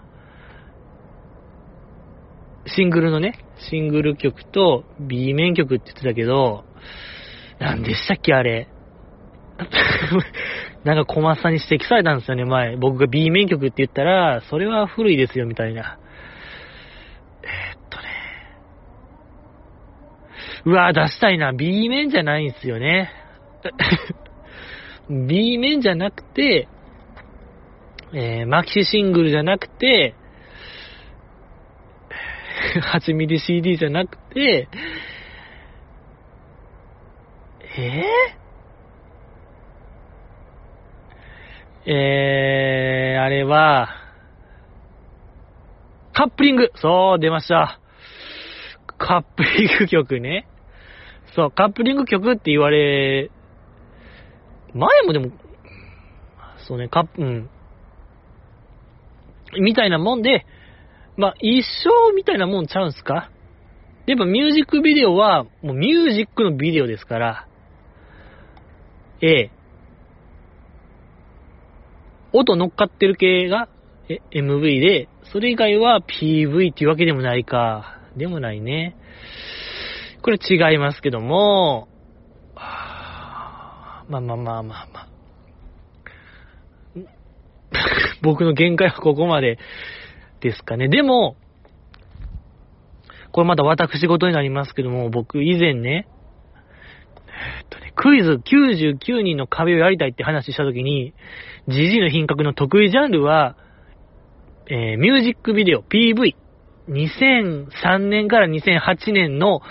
シングルのね、シングル曲と B 面曲って言ってたけど、何でしたっけあれ。[LAUGHS] なんか小松さんに指摘されたんですよね、前。僕が B 面曲って言ったら、それは古いですよ、みたいな。えー、っとね。うわ出したいな。B 面じゃないんですよね。[LAUGHS] B 面じゃなくて、えー、マキシシングルじゃなくて、8ミリ CD じゃなくて、えー、えー、あれは、カップリングそう、出ました。カップリング曲ね。そう、カップリング曲って言われ、前もでも、そうね、カップ、うん。みたいなもんで、まあ、一生みたいなもんちゃうんすか？やっぱミュージックビデオは、もうミュージックのビデオですから、ええ。音乗っかってる系が、え、MV で、それ以外は PV っていうわけでもないか。でもないね。これ違いますけども、まあまあまあまあまあ。僕の限界はここまでですかね。でも、これまた私事になりますけども、僕以前ね、えっとね、クイズ99人の壁をやりたいって話したときに、ジジイの品格の得意ジャンルは、えー、ミュージックビデオ、PV。2003年から2008年の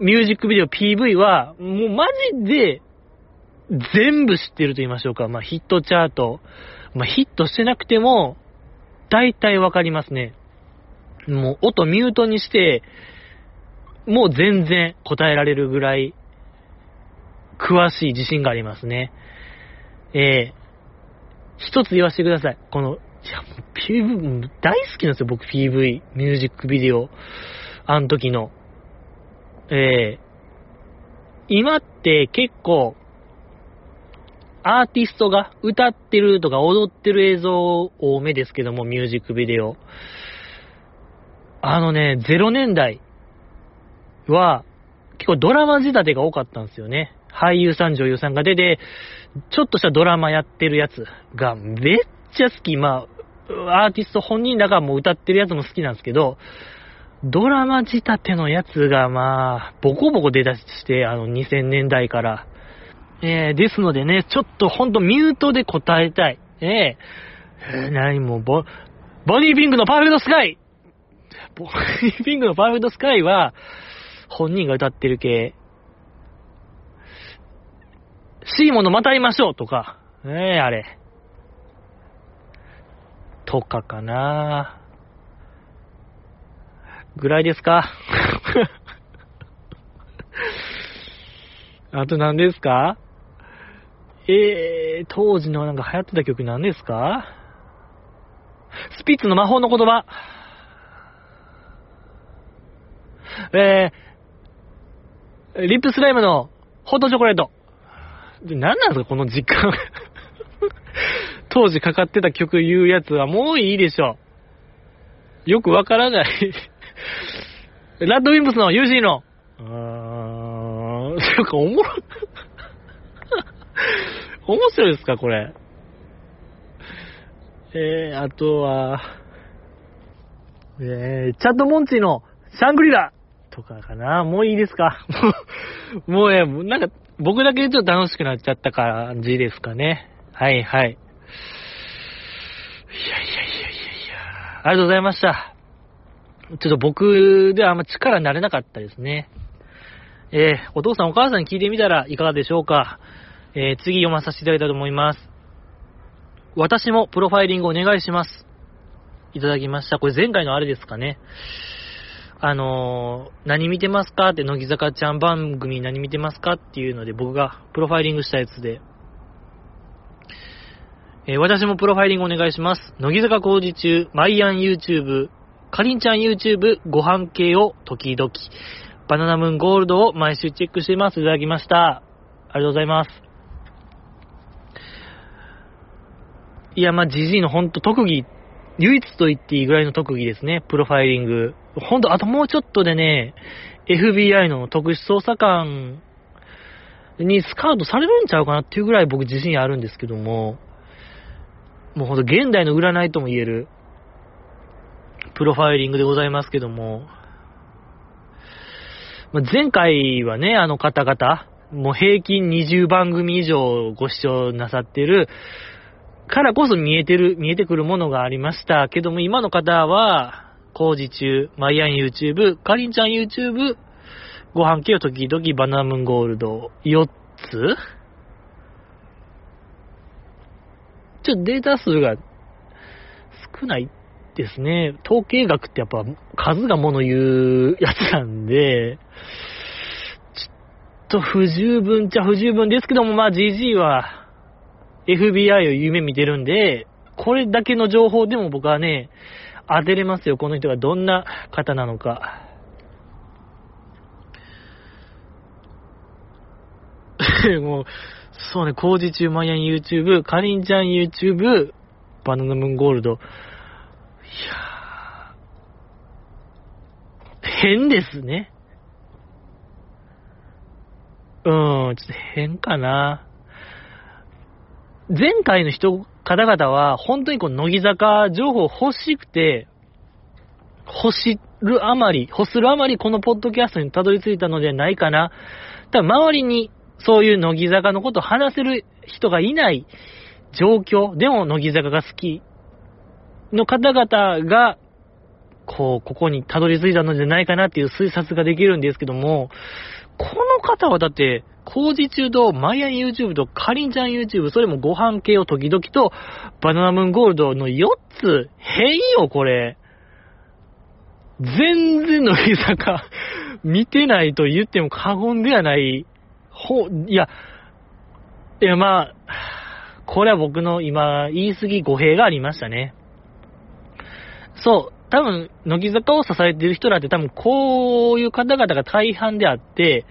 ミュージックビデオ PV は、もうマジで全部知ってると言いましょうか。まあヒットチャート。まあヒットしてなくても、大体わかりますね。もう音ミュートにして、もう全然答えられるぐらい、詳しい自信がありますね。えー、一つ言わせてください。この、いや、もう PV、大好きなんですよ、僕 PV、ミュージックビデオ。あの時の。えー、今って結構、アーティストが歌ってるとか踊ってる映像多めですけども、ミュージックビデオ。あのね、0年代は、結構ドラマ仕立てが多かったんですよね。俳優さん、女優さんが出て、ちょっとしたドラマやってるやつがめっちゃ好き。まあ、アーティスト本人だからもう歌ってるやつも好きなんですけど、ドラマ仕立てのやつがまあ、ボコボコ出だして、あの2000年代から。えー、ですのでね、ちょっとほんとミュートで答えたい。えー、えー、何もボ、ボディーピンクのパーフェクトスカイボディーピンクのパーフェクトスカイは、本人が歌ってる系。シーモンのまた会いましょうとか、ええー、あれ。とかかなぐらいですか [LAUGHS] あと何ですか？えー、当時のなんか流行ってた曲何ですか？スピッツの魔法の言葉。えー、リップスライムのホットチョコレート。何なんですか、この時間。[LAUGHS] 当時かかってた曲言うやつはもういいでしょう。よくわからない [LAUGHS] ラッドウィンプスの UC の。うーん、[LAUGHS] なんかおもろ、面白いですか、これ？[LAUGHS] えー、あとは、えー、チャットモンチーのシャングリラとかかな？もういいですか？[LAUGHS] もうね、なんか、僕だけちょっと楽しくなっちゃった感じですかね。はいはい。いやいやいやいやいや。ありがとうございました。ちょっと僕ではあんま力になれなかったですね。えー、お父さんお母さんに聞いてみたらいかがでしょうか？えー、次読まさせていただいたと思います。私もプロファイリングお願いします。いただきました。これ前回のあれですかね。あのー、何見てますかって、乃木坂ちゃん番組何見てますかっていうので、僕がプロファイリングしたやつで、えー、私もプロファイリングお願いします。乃木坂工事中、マイアン YouTube、かりんちゃん YouTube、ご飯系を時々、バナナムーンゴールドを毎週チェックしてます。いただきました。ありがとうございます。いや、まじじいのほんと特技、唯一と言っていいぐらいの特技ですね。プロファイリング。ほんと、あともうちょっとでね、FBI の特殊捜査官にスカウトされるんちゃうかなっていうぐらい僕自信あるんですけども、もうほんと現代の占いとも言える、プロファイリングでございますけども、前回はね、あの方々、もう平均20番組以上ご視聴なさってるからこそ見えてる、見えてくるものがありましたけども、今の方は、工事中、マイアン YouTube、かりんちゃん YouTube、ご飯系を時々バナムンゴールド、4つちょっとデータ数が少ないですね。統計学ってやっぱ数がもの言うやつなんで、ちょっと不十分っちゃ不十分ですけども、まあ GG は FBI を夢見てるんで、これだけの情報でも僕はね、当てれますよ、この人がどんな方なのか。[LAUGHS] もう、そうね、工事中マヤン YouTube、かりんちゃん YouTube、バナナムーンゴールド。いやー、変ですね。うん、ちょっと変かな。前回の人、方々は、本当にこの乃木坂情報欲しくて、欲しるあまり、欲するあまりこのポッドキャストにたどり着いたのではないかな。ただ周りにそういう乃木坂のことを話せる人がいない状況、でも乃木坂が好きの方々が、こう、ここにたどり着いたのではないかなっていう推察ができるんですけども、この方はだって、工事中と、マイアン YouTube と、かりんちゃん YouTube、それもご飯系を時々と、バナナムーンゴールドの4つ、変よ、これ。全然乃木坂、見てないと言っても過言ではないほ、いや、いや、まあ、これは僕の今、言い過ぎ語弊がありましたね。そう、多分、乃木坂を支えている人らって多分、こういう方々が大半であって、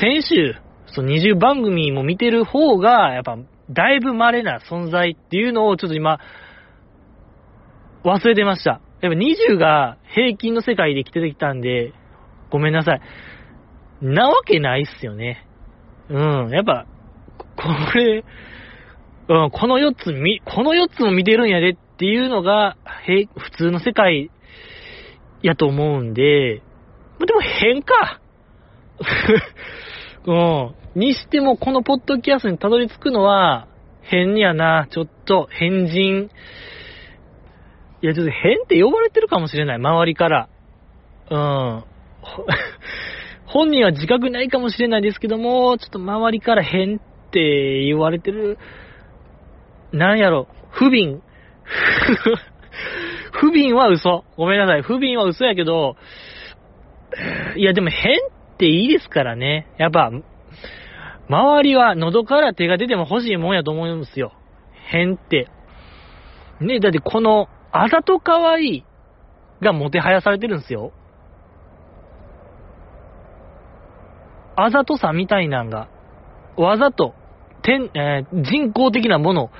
先週、そう、20番組も見てる方が、やっぱ、だいぶ稀な存在っていうのをちょっと今、忘れてました。やっぱ20が平均の世界で生きてきたんで、ごめんなさい。なわけないっすよね。うん、やっぱ、これ、うん、この4つみ、この4つも見てるんやでっていうのが、へ、普通の世界やと思うんで、でも変か。[LAUGHS] うん。にしても、このポッドキャストにたどり着くのは、変やな。ちょっと、変人。いや、ちょっと変って呼ばれてるかもしれない。周りから。うん。[LAUGHS] 本人は自覚ないかもしれないですけども、ちょっと周りから変って言われてる、なんやろ、不憫。[LAUGHS] 不憫は嘘。ごめんなさい。不憫は嘘やけど、いやでも変っていいですからね。やっぱ、周りは喉から手が出ても欲しいもんやと思うんですよ。変って。ね、だってこの、あざと可愛いがもてはやされてるんですよ。あざとさみたいなんが、わざと、天、えー、人工的なもの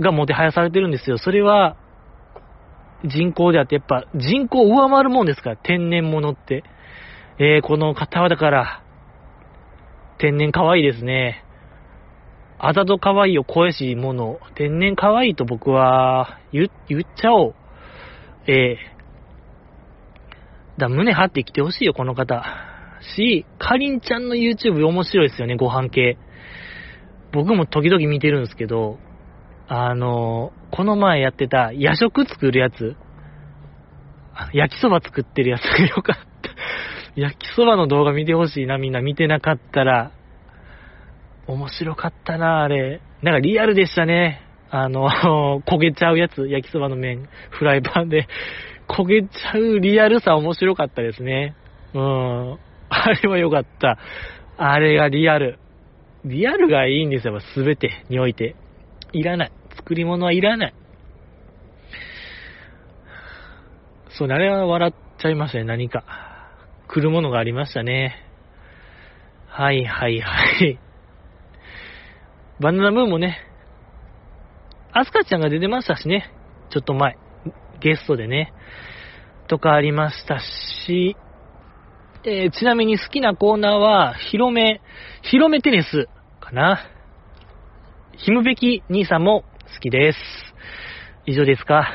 がもてはやされてるんですよ。それは、人工であって、やっぱ人口を上回るもんですから、天然物って。えー、この方はだから、天然可愛いですね。あざと可愛いを超えしもの、天然可愛いと僕は言、言っちゃおう。えー、だ、胸張ってきてほしいよ、この方。し、かりんちゃんの YouTube 面白いですよね、ご飯系。僕も時々見てるんですけど、あの、この前やってた夜食作るやつ、焼きそば作ってるやつがよかった。焼きそばの動画見てほしいな、みんな見てなかったら。面白かったな、あれ。なんかリアルでしたね。あの、[LAUGHS] 焦げちゃうやつ、焼きそばの麺、フライパンで。焦げちゃうリアルさ面白かったですね。うん。あれは良かった。あれがリアル。リアルがいいんですよ、すべてにおいて。いらない。作り物はいらない。そうあれは笑っちゃいましたね、何か。来るものがありましたね。はいはいはい。[LAUGHS] バナナムーンもね、アスカちゃんが出てましたしね。ちょっと前。ゲストでね。とかありましたし、えー、ちなみに好きなコーナーは、広め、広めテニスかな。ひむべき兄さんも好きです。以上ですか。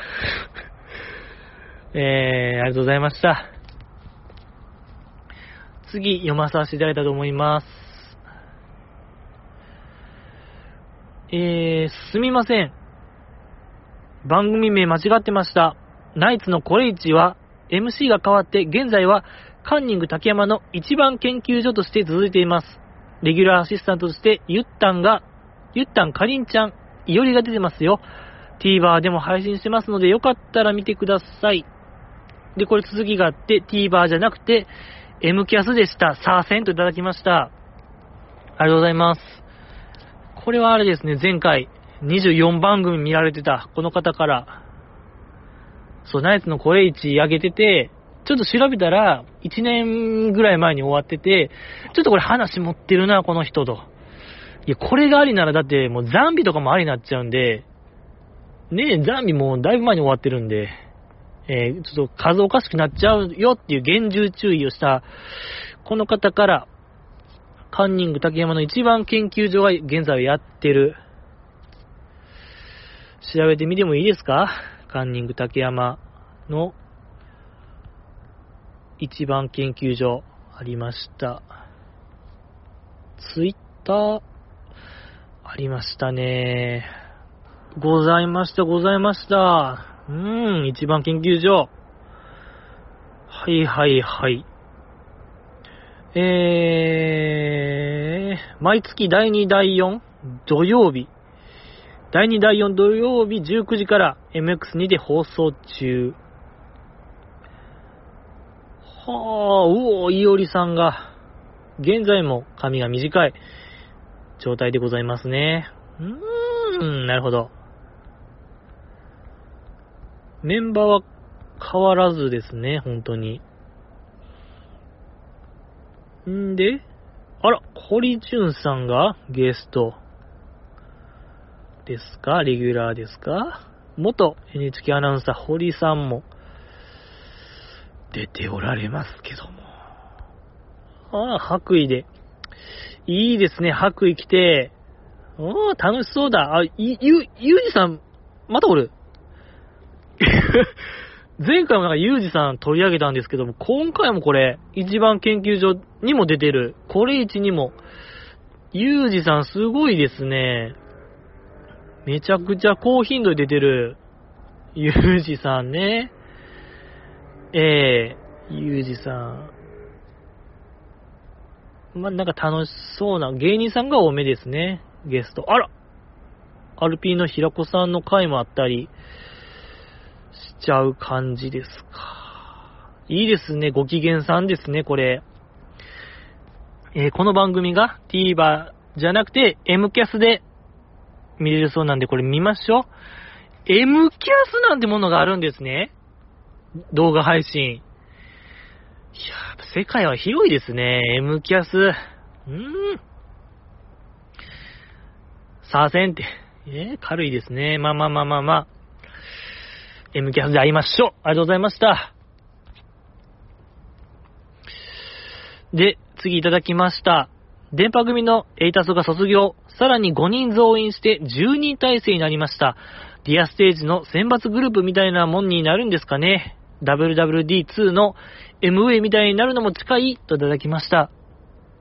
[LAUGHS] えー、ありがとうございました。次、読まさせていただいたと思います。えー、すみません。番組名間違ってました。ナイツのコレイチは MC が変わって現在はカンニング竹山の一番研究所として続いています。レギュラーアシスタントとして、ゆったんが、ゆったんかりんちゃん、いおりが出てますよ。TVer でも配信してますので、よかったら見てください。で、これ続きがあって、TVer じゃなくて、M キャスでした。サーセンといただきました。ありがとうございます。これはあれですね、前回、24番組見られてた、この方から、そう、ナイツの声1上げてて、ちょっと調べたら、1年ぐらい前に終わってて、ちょっとこれ話持ってるな、この人と。いや、これがありならだってもうザンビとかもありになっちゃうんで、ねえ、ザンビもだいぶ前に終わってるんで、えー、ちょっと数おかしくなっちゃうよっていう厳重注意をした、この方から、カンニング竹山の一番研究所が現在やってる。調べてみてもいいですか？カンニング竹山の一番研究所ありました。ツイッターありましたね。ございました、ございました。うーん、一番研究所。はいはいはい。えー、毎月第2、第4土曜日。第2、第4土曜日19時から MX2 で放送中。はあ、うお、いおりさんが、現在も髪が短い状態でございますね。うーん、なるほど。メンバーは変わらずですね、本当に。んで、あら、堀潤さんがゲストですか？レギュラーですか？元 NHK アナウンサー堀さんも出ておられますけども。ああ、白衣で。いいですね、白衣着て。おー、楽しそうだ。あ、ゆ、ゆうじさん、またおる。[LAUGHS] 前回もなんかゆうじさん取り上げたんですけども、今回もこれ、一番研究所にも出てる、これ一にも、ゆうじさんすごいですね。めちゃくちゃ高頻度で出てる、ゆうじさんね。ええー、ゆうじさん。ま、なんか楽しそうな、芸人さんが多めですね、ゲスト。あらアルピーの平子さんの回もあったり、しちゃう感じですか。いいですね、ご機嫌さんですね、これ。えー、この番組が TVer じゃなくて M キャスで見れるそうなんで、これ見ましょう。M キャスなんてものがあるんですね。動画配信。いや世界は広いですね。M キャス。うーん。さあせんって。えー、軽いですね。まあまあまあまあまあ。M キャスで会いましょう。ありがとうございました。で、次いただきました。電波組のエイタスが卒業、さらに5人増員して10人体制になりました。ディアステージの選抜グループみたいなもんになるんですかね。WWD2 の MA みたいになるのも近いといただきました。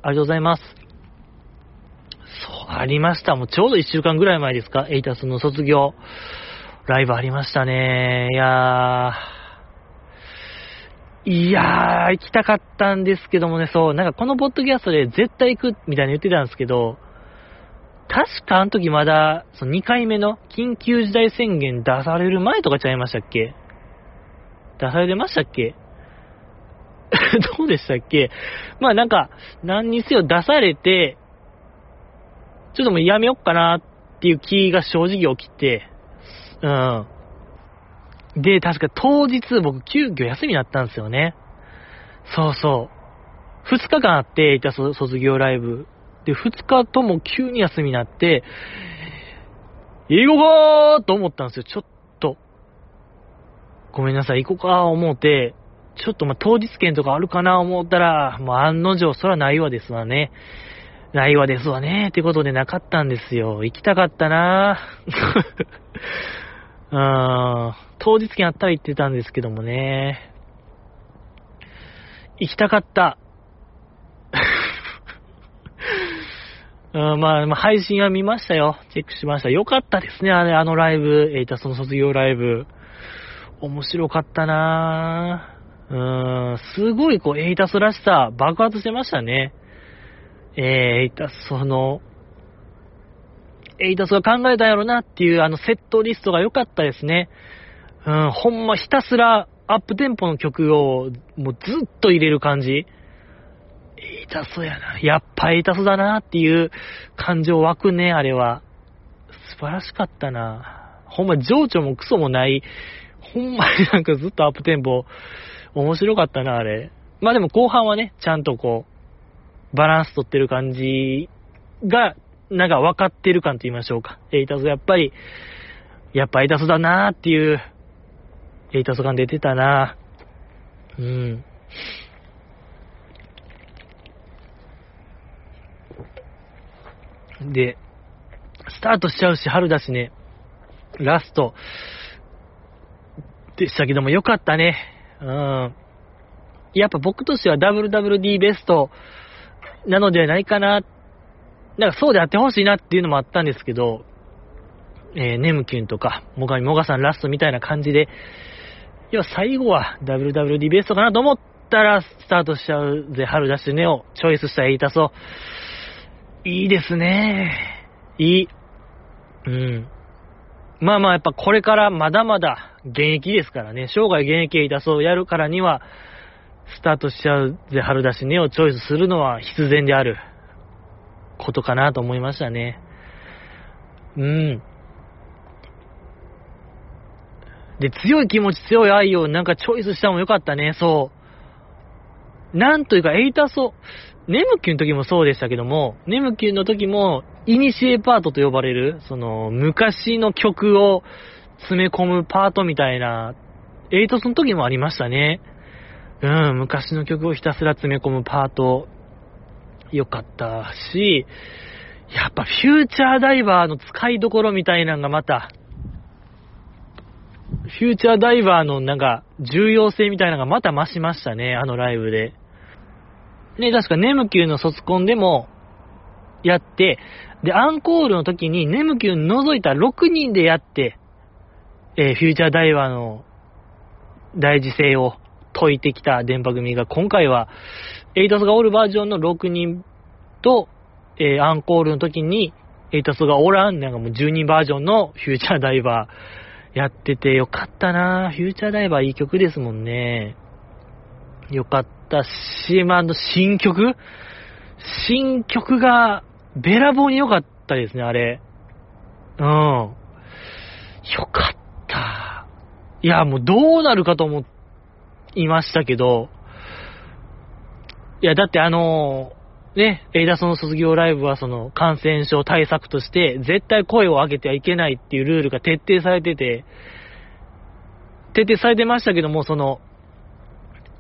ありがとうございます。そう、ありました。もうちょうど1週間ぐらい前ですか、エイタスの卒業。ライブありましたね。いやー。いやー、行きたかったんですけどもね、そう、なんかこのポッドキャストで絶対行くみたいに言ってたんですけど、確かあの時まだ、その2回目の緊急事態宣言出される前とかちゃいましたっけ？出されてましたっけ？[LAUGHS] どうでしたっけ？まあなんか、何にせよ出されて、ちょっともうやめよっかなっていう気が正直起きて、うん。で、確か当日僕急遽休みだったんですよね。そうそう。二日間あって、いた卒業ライブ。で、二日とも急に休みになって、行こうかーと思ったんですよ、ちょっと。ごめんなさい、行こうかー思うて、ちょっとま当日券とかあるかな思ったら、もう案の定、そらないわですわね。ないわですわね。ってことでなかったんですよ。行きたかったなーうん、当日券あったら行ってたんですけどもね。行きたかった。うん、まあ、まあ、配信は見ましたよ。チェックしました。よかったですね、あれ、あのライブ。えー、たその卒業ライブ。面白かったなぁ。うん、すごいこう、エイタスらしさ爆発してましたね。えー、エイタスその、エイタスが考えたんやろなっていうあのセットリストが良かったですね。うん、ほんまひたすらアップテンポの曲をもうずっと入れる感じ。エイタスやな。やっぱエイタスだなっていう感情湧くね、あれは。素晴らしかったな。ほんま情緒もクソもない、ほんまになんかずっとアップテンポ、面白かったな、あれ。まあでも後半はね、ちゃんとこう、バランス取ってる感じが、なんか分かってる感と言いましょうか。エイタスやっぱり、やっぱエイタスだなーっていう、エイタス感出てたなーうん。で、スタートしちゃうし、春だしね、ラストでしたけども、よかったね。うん。やっぱ僕としては WWD ベストなのではないかな。なんかそうであってほしいなっていうのもあったんですけど、えー、ネムキュンとか、モガミモガさんラストみたいな感じで、要は最後は WWD ベストかなと思ったら、スタートしちゃうぜ、春ダッシュネをチョイスしたエイタソ。いいですね。いい。うん。まあまあ、やっぱこれからまだまだ現役ですからね、生涯現役エイタソをやるからには、スタートしちゃうぜ、春だしネをチョイスするのは必然であることかなと思いましたね。うん。で、強い気持ち、強い愛をなんかチョイスしたのもよかったね、そう。なんというか、エイタソ、ネムキュンの時もそうでしたけども、ネムキュンの時も、イニシエパートと呼ばれる、その、昔の曲を詰め込むパートみたいな、エイトスの時もありましたね。うん、昔の曲をひたすら詰め込むパート、よかったし、やっぱフューチャーダイバーの使いどころみたいなのがまた、フューチャーダイバーのなんか重要性みたいなのがまた増しましたね、あのライブで。ね、確かネムキューの卒コンでもやって、で、アンコールの時にネムキュー除いた6人でやって、えー、フューチャーダイバーの大事性を解いてきた電波組が、今回は、エイタスがおるバージョンの6人と、えー、アンコールの時に、エイタスがおらん、なんかもう10人バージョンのフューチャーダイバーやっててよかったなフューチャーダイバーいい曲ですもんね。よかったし、まあ、の新曲？新曲が、べらぼうに良かったですね、あれ。うん。よかった。いや、もうどうなるかと思っていましたけど、いや、だってあのね、エイダソの卒業ライブはその感染症対策として絶対声を上げてはいけないっていうルールが徹底されてて、徹底されてましたけども、その、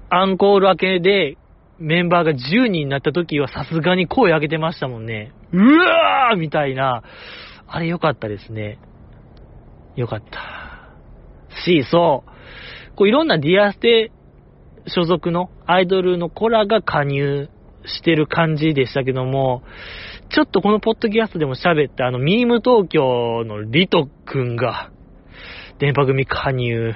アンコール明けでメンバーが10人になった時はさすがに声上げてましたもんね。うわーみたいな。あれ良かったですね。良かった。し、そう。こういろんなディアステ所属のアイドルの子らが加入してる感じでしたけども、ちょっとこのポッドキャストでも喋ったあのミーム東京のリトくんが、電波組加入。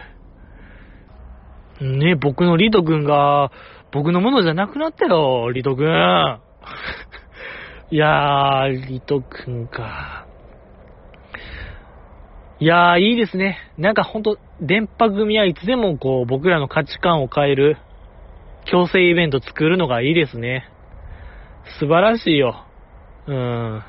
ね、僕のリトくんが、僕のものじゃなくなったよ、リトくん。いやー、リトくんか。いやー、いいですね。なんかほんと、電波組はいつでもこう、僕らの価値観を変える、強制イベント作るのがいいですね。素晴らしいよ。うーん。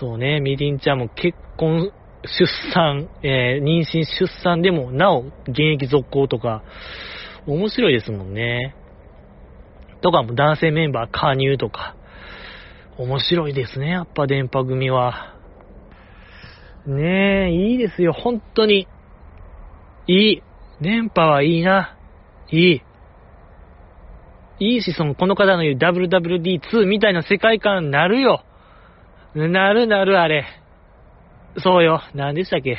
そうね、みりんちゃんも結婚、出産、えー、妊娠、出産でもなお現役続行とか、面白いですもんね。とかも男性メンバー加入とか、面白いですね、やっぱ電波組は。ねえ、いいですよ、本当に。いい。電波はいいな。いい。いいし、その、この方の言う WWD2 みたいな世界観なるよ。なるなる、あれ。そうよ。何でしたっけ？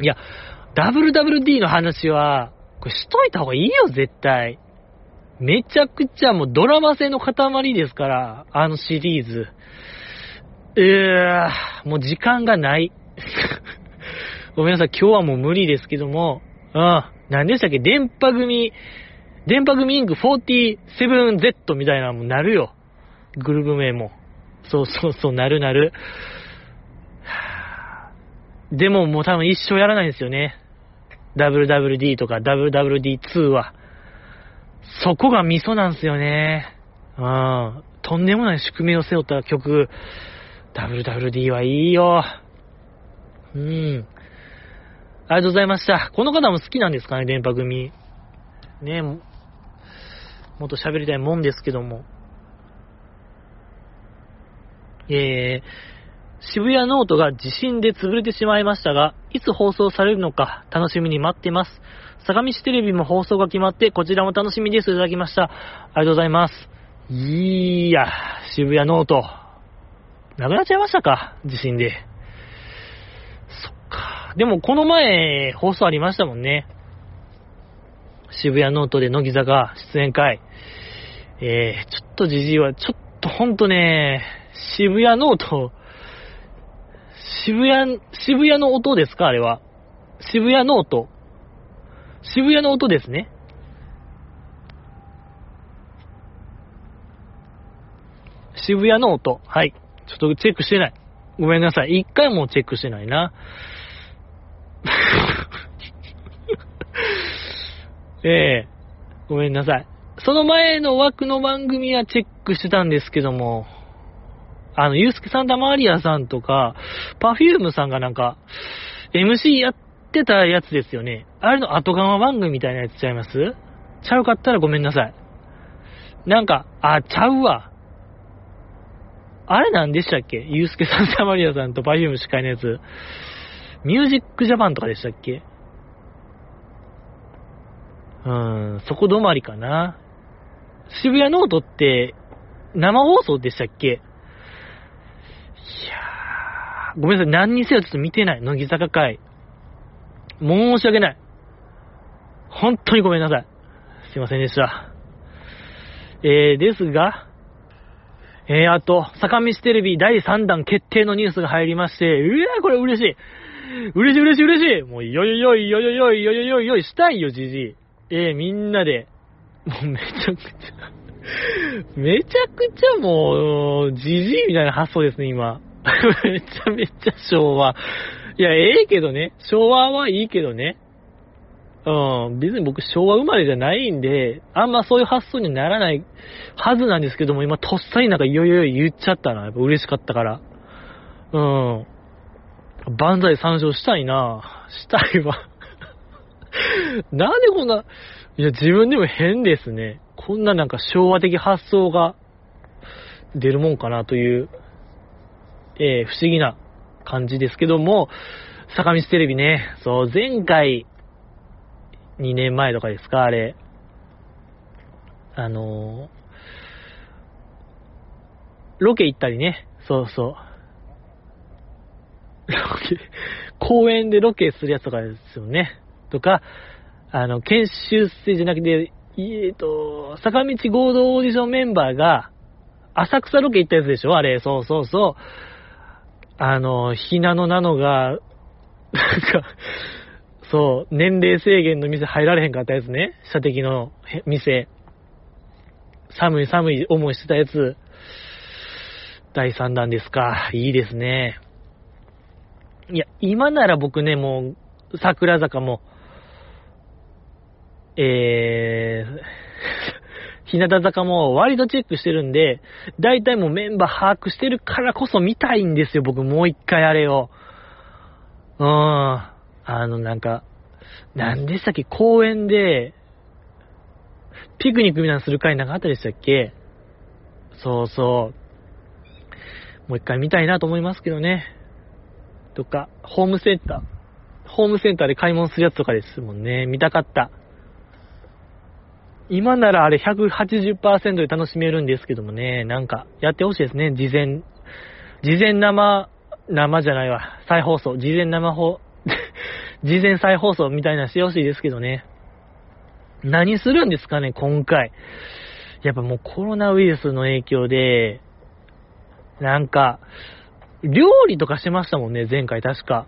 いや、WWD の話は、これしといた方がいいよ、絶対。めちゃくちゃもうドラマ性の塊ですから、あのシリーズ。うー、もう時間がない。[LAUGHS] ごめんなさい、今日はもう無理ですけども、うん、何でしたっけ、電波組、電波組インク 47Z みたいなのもなるよ。グループ名も。そうそうそう、なるなる。でももう多分一生やらないんですよね。WWD とか WWD2 は。そこがミソなんですよね。うん。とんでもない宿命を背負った曲 WWD はいいよ。うん。ありがとうございました。この方も好きなんですかね、電波組。ねもっと喋りたいもんですけども。えー、渋谷ノートが地震で潰れてしまいましたが、いつ放送されるのか楽しみに待ってます。相模市テレビも放送が決まって、こちらも楽しみです。いただきました。ありがとうございます。いや、シブヤノオト。なくなっちゃいましたか？地震で。そっか。でもこの前、放送ありましたもんね。シブヤノオトで乃木坂出演回。えー、ちょっとじじいは、ちょっとほんとね、シブヤノオト、渋谷、渋谷の音ですか？あれは。渋谷の音。渋谷の音ですね。渋谷の音。はい。ちょっとチェックしてない。ごめんなさい。一回もチェックしてないな。[LAUGHS] ええ、ごめんなさい。その前の枠の番組はチェックしてたんですけども、あの、ユースケ・サンタマリアさんとか、パフュームさんがなんか、MC やってたやつですよね。あれの後釜番組みたいなやつちゃいます？ちゃうかったらごめんなさい。なんか、あ、ちゃうわ。あれなんでしたっけ？ユースケ・サンタマリアさんと Perfume 司会のやつ。 MUSIC JAPAN とかでしたっけ？うーん、そこ止まりかな。シブヤノオトって生放送でしたっけ？いやーごめんなさい、何にせよちょっと見てない。乃木坂会。申し訳ない。本当にごめんなさい。すいませんでした。えー、ですが、えー、あと、坂道テレビ第3弾決定のニュースが入りまして、うわーこれ嬉しい。嬉しい嬉しい嬉しい。もう、よいよいよいよいよいよいよよよいよいしたいよ、じじい。えー、みんなで、もうめちゃくちゃめちゃくちゃもう、じじいみたいな発想ですね、今。めちゃめちゃ昭和。いや、ええけどね。昭和はいいけどね。うん。別に僕昭和生まれじゃないんで、あんまそういう発想にならないはずなんですけども、今とっさになんかいよいよ言っちゃったな。やっぱ嬉しかったから。うん。万歳参照したいな。したいわ。[LAUGHS] なんでこんな、いや、自分でも変ですね。こんななんか昭和的発想が出るもんかなというえー、不思議な感じですけども、坂道テレビね、そう、前回、2年前とかですか、あれ、あのー、ロケ行ったりね、そうそう。[LAUGHS] ロケ、公園でロケするやつとかですよね。とか、あの、研修生じゃなくて、えっと、坂道合同オーディションメンバーが、浅草ロケ行ったやつでしょ？あれ、そうそうそう。あの、ひなのなのが、なんか、そう、年齢制限の店入られへんかったやつね。射的の店。寒い寒い思いしてたやつ。第3弾ですか。いいですね。いや、今なら僕ね、もう、桜坂も、えー、[LAUGHS] 日向坂も割とチェックしてるんで、大体もうメンバー把握してるからこそ見たいんですよ、僕もう一回あれを。うーん。あの、なんか、何でしたっけ、公園で、ピクニックみたいなする会なかったでしたっけ？そうそう。もう一回見たいなと思いますけどね。とか、ホームセンター。ホームセンターで買い物するやつとかですもんね。見たかった。今ならあれ180%で楽しめるんですけどもね、なんかやってほしいですね、事前、事前生、生じゃないわ、再放送、事前生放、事前再放送みたいなしてほしいですけどね。何するんですかね、今回。やっぱもうコロナウイルスの影響で、なんか、料理とかしましたもんね、前回確か。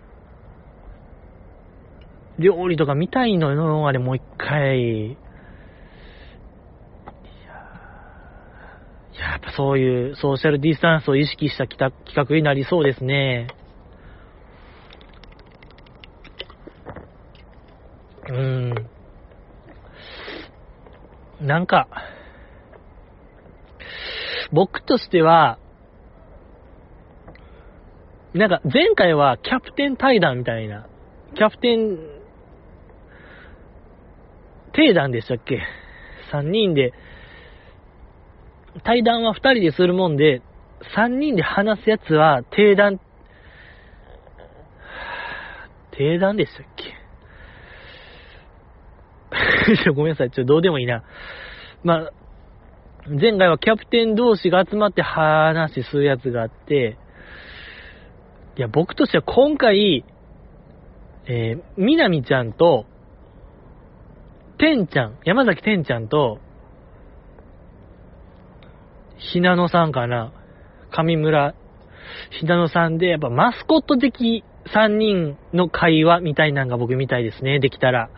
料理とか見たいのよ、あれもう一回。やっぱそういうソーシャルディスタンスを意識した企画になりそうですね。うん。なんか、僕としては、なんか前回はキャプテン対談みたいな、キャプテン、定談でしたっけ ?3 人で、対談は2人でするもんで、3人で話すやつは定談、定談でしたっけ？ごめんなさい、ちょっとどうでもいいな。まあ、前回はキャプテン同士が集まって話するやつがあって、いや、僕としては今回、えー、みなみちゃんと、てんちゃん、山崎てんちゃんと、ひなのさんかな、上村ひなのさんで、やっぱマスコット的3人の会話みたいなのが僕みたいですね、できたら。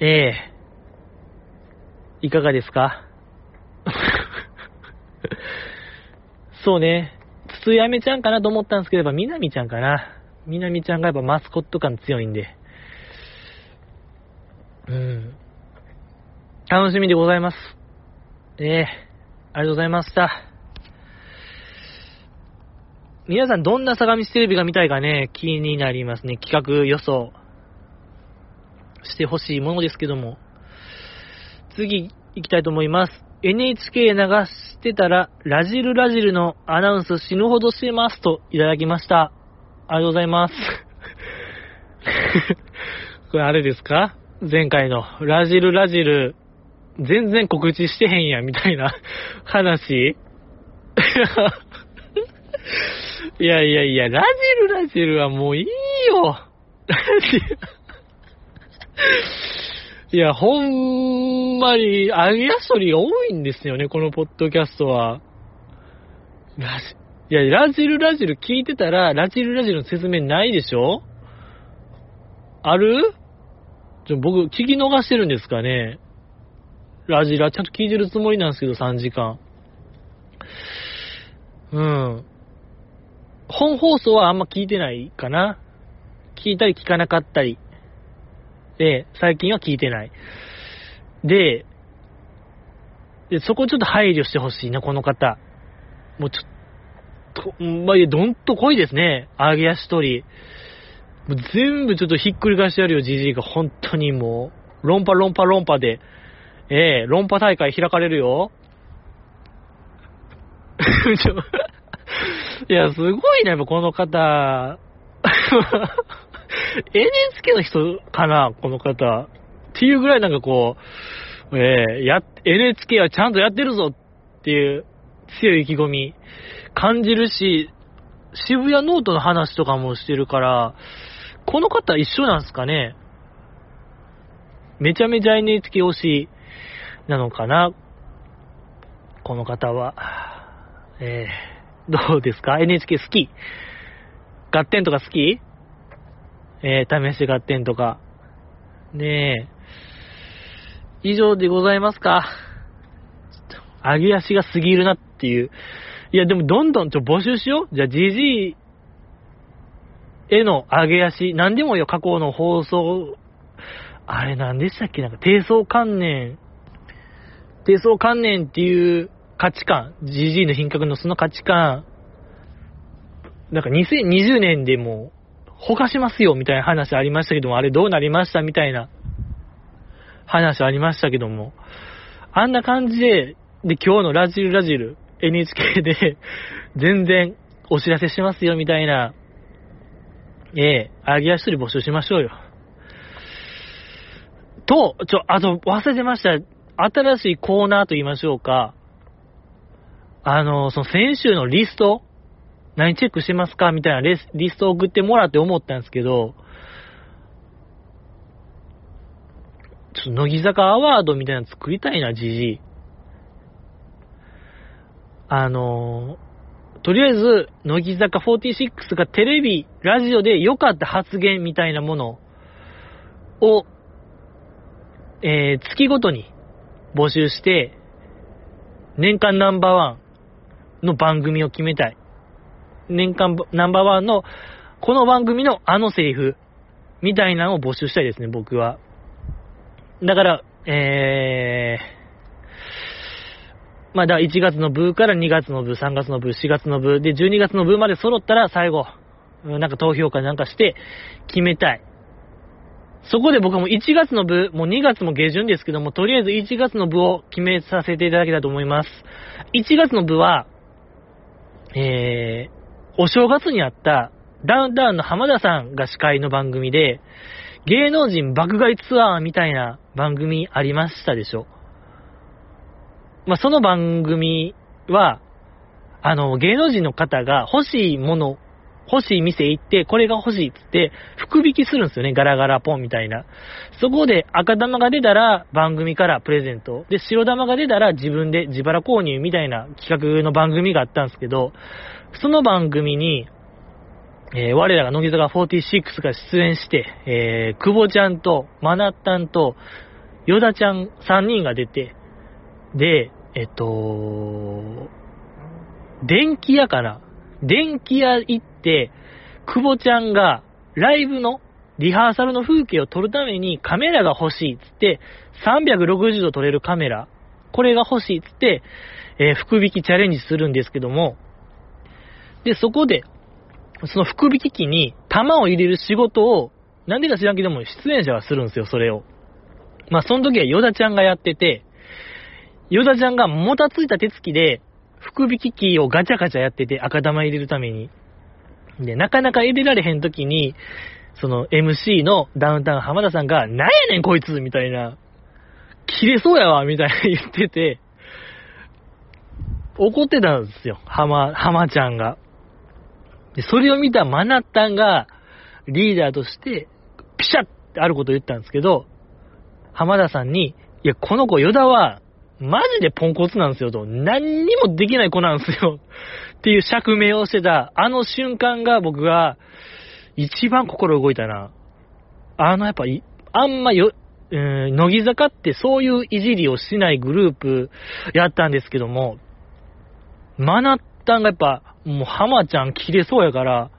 ええー、いかがですか？[LAUGHS] そうね。筒やめちゃんかなと思ったんですけど、やっぱみなみちゃんかな。みなみちゃんがやっぱマスコット感強いんで。うん。楽しみでございます。ええー、ありがとうございました。皆さんどんな相模市テレビが見たいかね、気になりますね。企画予想してほしいものですけども。次行きたいと思います。NHK 流してたら、ラジルラジルのアナウンス死ぬほどしてますといただきました。ありがとうございます。[LAUGHS] これあれですか？前回のラジルラジル、全然告知してへんや、みたいな [LAUGHS] 話 [LAUGHS] いやいやいや、ラジルラジルはもういいよ。[LAUGHS] いや、ほんまに、揚げ足取りが多いんですよね、このポッドキャストは。ラジ、いや、ラジルラジル聞いてたら、ラジルラジルの説明ないでしょ？ある？ちょ僕、聞き逃してるんですかね？ラジラ、ちゃんと聞いてるつもりなんですけど、3時間。うん。本放送はあんま聞いてないかな？聞いたり聞かなかったり。で、最近は聞いてない。で、でそこちょっと配慮してほしいな、この方。もうちょっと、まあ、いや、どんと濃いですね。揚げ足取り。もう全部ちょっとひっくり返してやるよ、じじいが。本当にもう。論破論破論破で。ええー、論破大会開かれるよ。[LAUGHS] いや、すごいね、やっぱこの方。[LAUGHS] NHK の人かな、この方。っていうぐらいなんかこう、えー、や、NHK はちゃんとやってるぞっていう強い意気込み感じるし、渋谷ノートの話とかもしてるから、この方一緒なんすかねめちゃめちゃ NHK 推しなのかなこの方は。えーどうですか ?NHK 好き？合点とか好き？えー、試し合点とか。ねえ。以上でございますか？ちょっと、上げ足が過ぎるなっていう。いや、でもどんどんちょ募集しよう。じゃあ、GG への上げ足。何でもよ、過去の放送。あれ何でしたっけ？なんか、低層観念。低層観念っていう価値観、GG の品格のその価値観、なんか2020年でも、ほかしますよみたいな話ありましたけども、あれどうなりましたみたいな話ありましたけども、あんな感じで、で、今日のラジルラジル、NHK で全然お知らせしますよみたいな、ええ、あげ足取り募集しましょうよ。と、ちょ、あと忘れてました。新しいコーナーと言いましょうか。あの、その先週のリスト、何チェックしてますか？みたいなレスリストを送ってもらって思ったんですけど、ちょっと乃木坂アワードみたいなの作りたいな、じじい。あのとりあえず、乃木坂46がテレビ、ラジオで良かった発言みたいなものを、えー、月ごとに募集して、年間ナンバーワン、の番組を決めたい。年間ナンバーワンの、この番組のあのセリフ、みたいなのを募集したいですね、僕は。だから、えーま、だ1月の部から2月の部、3月の部、4月の部、で、12月の部まで揃ったら最後、なんか投票かなんかして決めたい。そこで僕はもう1月の部、もう2月も下旬ですけども、とりあえず1月の部を決めさせていただきたいと思います。1月の部は、えー、お正月にあったダウンタウンの浜田さんが司会の番組で、芸能人爆買いツアーみたいな番組ありましたでしょ。まあ、その番組は、あの、芸能人の方が欲しいもの欲しい店行って、これが欲しいっつって、福引きするんですよね。ガラガラポンみたいな。そこで赤玉が出たら番組からプレゼント。で、白玉が出たら自分で自腹購入みたいな企画の番組があったんですけど、その番組に、えー、我らが乃木坂46が出演して、えー、久保ちゃんと、マナッタンと、ヨダちゃん3人が出て、で、えっと、電気屋かな？電気屋行って、久保ちゃんがライブのリハーサルの風景を撮るためにカメラが欲しいっつって、360度撮れるカメラ、これが欲しいっつって、えー、福引きチャレンジするんですけども、で、そこで、その福引き機に弾を入れる仕事を、なんでか知らんけども、出演者はするんですよ、それを。まあ、その時はヨダちゃんがやってて、ヨダちゃんがもたついた手つきで、福引き機をガチャガチャやってて、赤玉入れるために。で、なかなか入れられへん時に、その MC のダウンタウン浜田さんが、なんやねんこいつみたいな、切れそうやわみたいな言ってて、怒ってたんですよ、浜、浜ちゃんが。で、それを見たマナッタンが、リーダーとして、ピシャってあることを言ったんですけど、浜田さんに、いや、この子、ヨダは、マジでポンコツなんですよと。何にもできない子なんですよ。っていう釈明をしてた、あの瞬間が僕が一番心動いたな。あの、やっぱ、あんまよ、えー、乃木坂ってそういういじりをしないグループやったんですけども、マナッタンがやっぱ、もう浜ちゃん切れそうやから、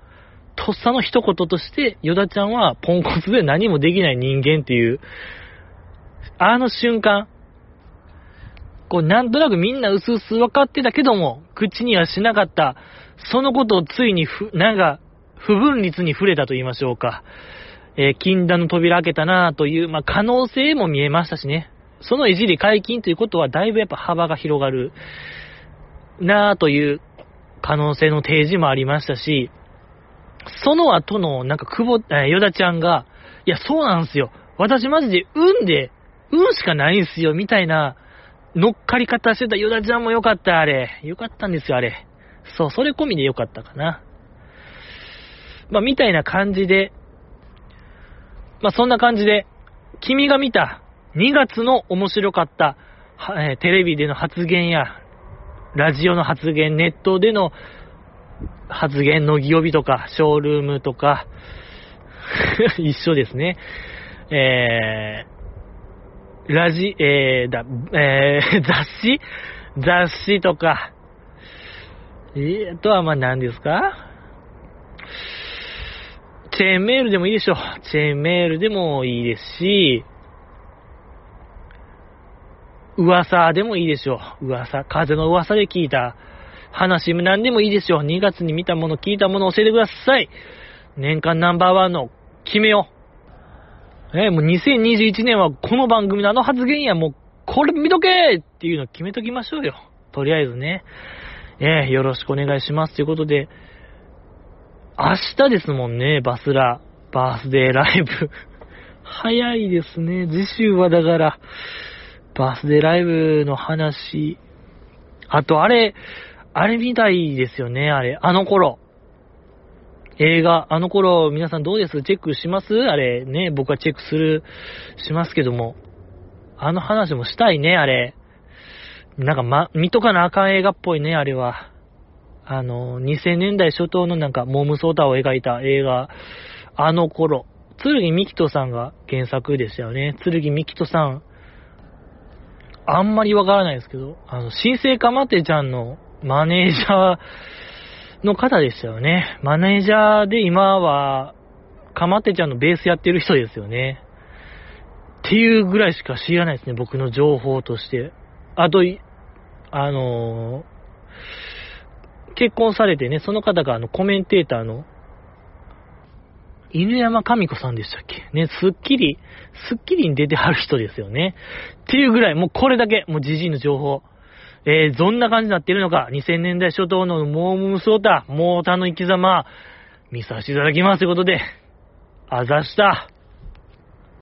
とっさの一言として、ヨダちゃんはポンコツで何もできない人間っていう、あの瞬間、こう、なんとなくみんな薄々分かってたけども、口にはしなかった、そのことをついにふ、なんか、不分率に触れたと言いましょうか。えー、禁断の扉開けたなという、まあ、可能性も見えましたしね。そのいじり解禁ということは、だいぶやっぱ幅が広がるなという可能性の提示もありましたし、その後の、なんか、久保、えー、ヨダちゃんが、いや、そうなんすよ。私マジで、運で、運しかないんすよ、みたいな、乗っかり方してたヨダちゃんもよかった、あれ。よかったんですよ、あれ。そう、それ込みでよかったかな。まあ、みたいな感じで、まあ、そんな感じで、君が見た2月の面白かった、えー、テレビでの発言や、ラジオの発言、ネットでの発言、のぎ曜日とか、ショールームとか、[LAUGHS] 一緒ですね。えー、ラジ、えー、だ、えー、[LAUGHS] 雑誌？雑誌とか、えー、とはまあ何ですか？チェーンメールでもいいでしょ。チェーンメールでもいいですし、噂でもいいでしょう。噂、風の噂で聞いた話、何でもいいでしょう。2月に見たもの、聞いたもの教えてください。年間ナンバーワンの決めよう。えもう2021年はこの番組のあの発言や、もう、これ見とけっていうの決めときましょうよ。とりあえずね。えー、よろしくお願いします。ということで、明日ですもんね、バスラ、バースデーライブ。早いですね。次週はだから、バースデーライブの話。あと、あれ、あれみたいですよね、あれ。あの頃。映画、あの頃皆さんどうです？チェックします？あれね、僕はチェックする、しますけども。あの話もしたいね、あれ。なんかま、見とかなあかん映画っぽいね、あれは。あの、2000年代初頭のなんか、モームソータを描いた映画、あの頃。剣美希人さんが原作でしたよね。剣美希人さん。あんまりわからないですけど、あの、新生かまてちゃんのマネージャーの方でしたよね。マネージャーで今は、かまてちゃんのベースやってる人ですよね。っていうぐらいしか知らないですね、僕の情報として。あと、あのー、結婚されてね、その方があのコメンテーターの、犬山神子さんでしたっけ？ね、スッキリ、スッキリに出てはる人ですよね。っていうぐらい、もうこれだけ、もうじじいの情報。えー、どんな感じになってるのか、2000年代初頭のモームムソータ、モータの生き様、見させていただきますということで、あざした。